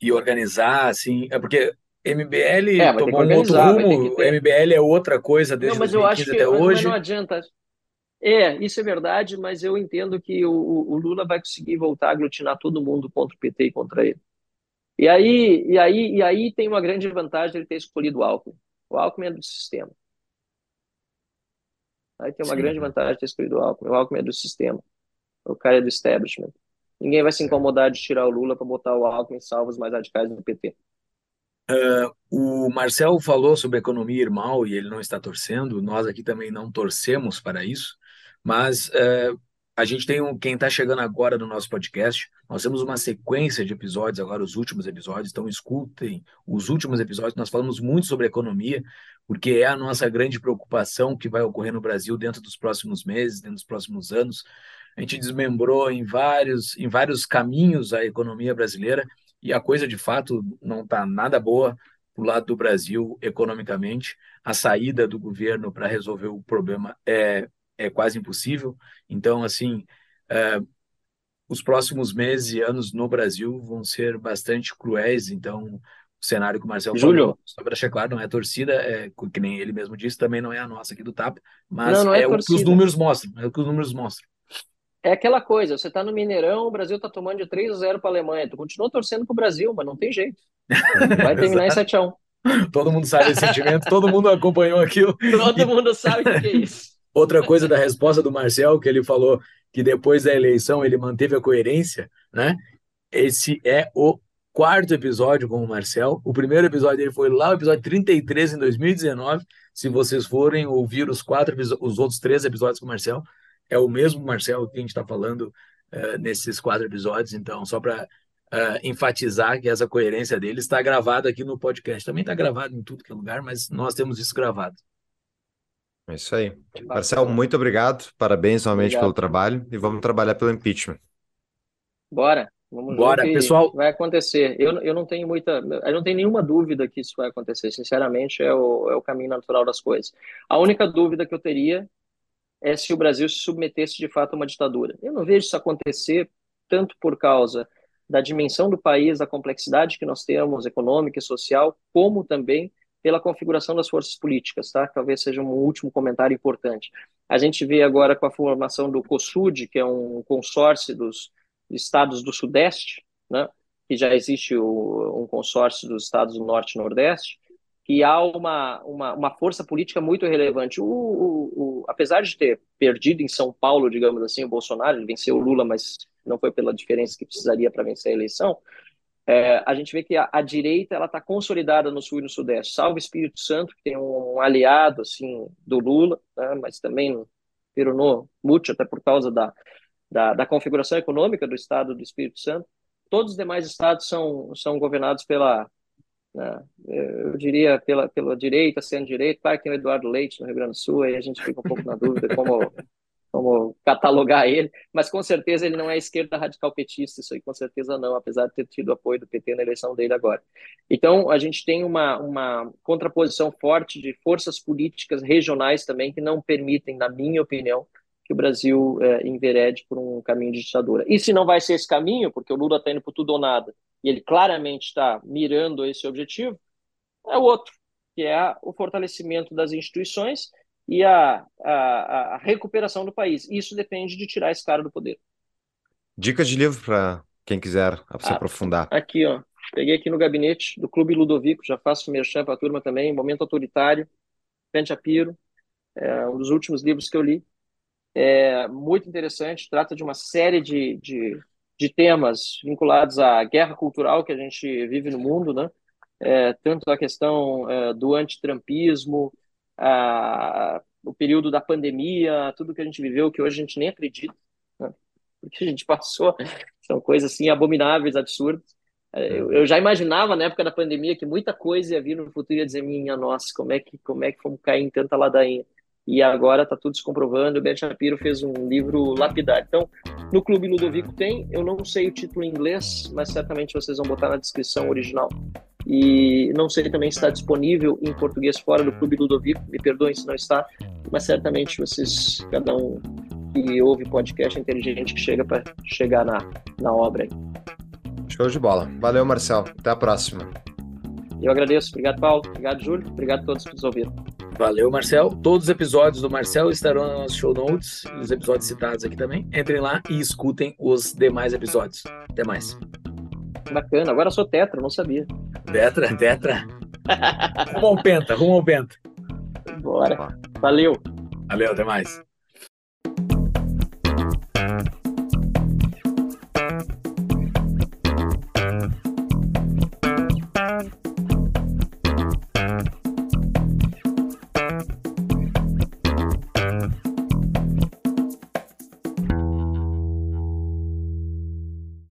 E organizar, assim, é porque MBL é, tomou um outro rumo. MBL é outra coisa desde não, mas eu acho que, até mas, hoje. Mas não adianta. É, isso é verdade, mas eu entendo que o, o, Lula vai conseguir voltar a aglutinar todo mundo contra o PT e contra ele. E aí, e aí, e aí tem uma grande vantagem ele ter escolhido o Alckmin. O Alckmin é do sistema. Aí tem uma Sim. grande vantagem de ter escolhido o Alckmin. O Alckmin é do sistema. O cara é do establishment. ninguém vai se incomodar de tirar o Lula para botar o Alckmin salvo os mais radicais do PT. Uh, o Marcel falou sobre economia ir mal e ele não está torcendo, nós aqui também não torcemos para isso, mas uh, a gente tem um, quem está chegando agora no nosso podcast, nós temos uma sequência de episódios, agora os últimos episódios, então escutem os últimos episódios, nós falamos muito sobre economia, porque é a nossa grande preocupação que vai ocorrer no Brasil dentro dos próximos meses, dentro dos próximos anos. A gente desmembrou em vários, em vários caminhos a economia brasileira e a coisa de fato não está nada boa do lado do Brasil economicamente. A saída do governo para resolver o problema é é quase impossível. Então, assim, é, os próximos meses e anos no Brasil vão ser bastante cruéis. Então, o cenário que o Marcelo Júlio. falou, só para deixar claro, não é torcida, é, que nem ele mesmo disse, também não é a nossa aqui do TAP, mas Não, não é é, o que os números mostram. É o que os números mostram. É aquela coisa, você tá no Mineirão, o Brasil tá tomando de 3 a 0 para a Alemanha. Tu continua torcendo pro Brasil, mas não tem jeito. Vai terminar em 7 a 1. Todo mundo sabe esse sentimento, todo mundo acompanhou aquilo. Todo mundo sabe o que é isso. Outra coisa da resposta do Marcel, que ele falou que depois da eleição ele manteve a coerência, né? Esse é o quarto episódio com o Marcel. O primeiro episódio dele foi lá, o episódio 33, em 2019. Se vocês forem ouvir os quatro os outros três episódios com o Marcel, é o mesmo Marcel que a gente está falando eh, nesses quatro episódios. Então, só para enfatizar que essa coerência dele está gravada aqui no podcast. Também está gravado em tudo que é lugar, mas nós temos isso gravado. É isso aí. Marcel, muito obrigado. Parabéns novamente Obrigado. pelo trabalho e vamos trabalhar pelo impeachment. Bora, vamos Bora, ver o que pessoal. vai acontecer. Eu, eu não tenho muita, eu não tenho nenhuma dúvida que isso vai acontecer. Sinceramente, é o, é o caminho natural das coisas. A única dúvida que eu teria é se o Brasil se submetesse de fato a uma ditadura. Eu não vejo isso acontecer tanto por causa da dimensão do país, da complexidade que nós temos econômica e social, como também pela configuração das forças políticas, tá? Talvez seja um último comentário importante. A gente vê agora com a formação do COSUD, que é um consórcio dos estados do Sudeste, né? Que já existe o, um consórcio dos estados do Norte e Nordeste, que há uma, uma, uma força política muito relevante. O, o, o, apesar de ter perdido em São Paulo, digamos assim, o Bolsonaro, ele venceu o Lula, mas não foi pela diferença que precisaria para vencer a eleição, é, a gente vê que a, a direita ela está consolidada no sul e no sudeste, salvo Espírito Santo, que tem um, um aliado assim do Lula, né, mas também peronou muito, até por causa da, da, da, configuração econômica do estado do Espírito Santo. Todos os demais estados são, são governados pela, né, eu diria, pela, pela direita, sendo direita. Claro que tem o Eduardo Leite no Rio Grande do Sul, aí a gente fica um pouco na dúvida como como catalogar ele, mas com certeza ele não é esquerda radical petista, isso aí com certeza não, apesar de ter tido apoio do PT na eleição dele agora. Então, a gente tem uma, uma contraposição forte de forças políticas regionais também que não permitem, na minha opinião, que o Brasil é, enverede por um caminho de ditadura. E se não vai ser esse caminho, porque o Lula está indo por tudo ou nada, e ele claramente está mirando esse objetivo, é o outro, que é o fortalecimento das instituições e a, a, a, recuperação do país. Isso depende de tirar esse cara do poder. Dicas de livro para quem quiser se ah, aprofundar. Aqui, ó. Peguei aqui no gabinete do Clube Ludovico, já faço merchan para a turma também, Momento Autoritário, Ben Shapiro, é um dos últimos livros que eu li. É muito interessante, trata de uma série de, de, de temas vinculados à guerra cultural que a gente vive no mundo, né? É, tanto a questão é, do antitrampismo, a, o período da pandemia, tudo que a gente viveu, que hoje a gente nem acredita, né? porque a gente passou, são coisas assim abomináveis, absurdas. Eu, eu, já imaginava na época da pandemia que muita coisa ia vir no futuro e ia dizer, minha nossa, como é que, como é que fomos cair em tanta ladainha? E agora está tudo se comprovando. O Ben Shapiro fez um livro lapidário. Então, no Clube Ludovico tem, eu não sei o título em inglês, mas certamente vocês vão botar na descrição original. E não sei também se está disponível em português fora do Clube Ludovico, me perdoem se não está, mas certamente vocês, cada um que ouve podcast inteligente chega para chegar na, na obra. Show de bola. Valeu, Marcel. Até a próxima. Eu agradeço. Obrigado, Paulo. Obrigado, Júlio. Obrigado a todos que nos ouviram. Valeu, Marcel. Todos os episódios do Marcel estarão nos nossos show notes, os episódios citados aqui também. Entrem lá e escutem os demais episódios. Até mais. Bacana. Agora eu sou tetra, não sabia. Tetra, tetra. rumo ao penta, rumo ao penta. Bora. Valeu. Valeu, até mais.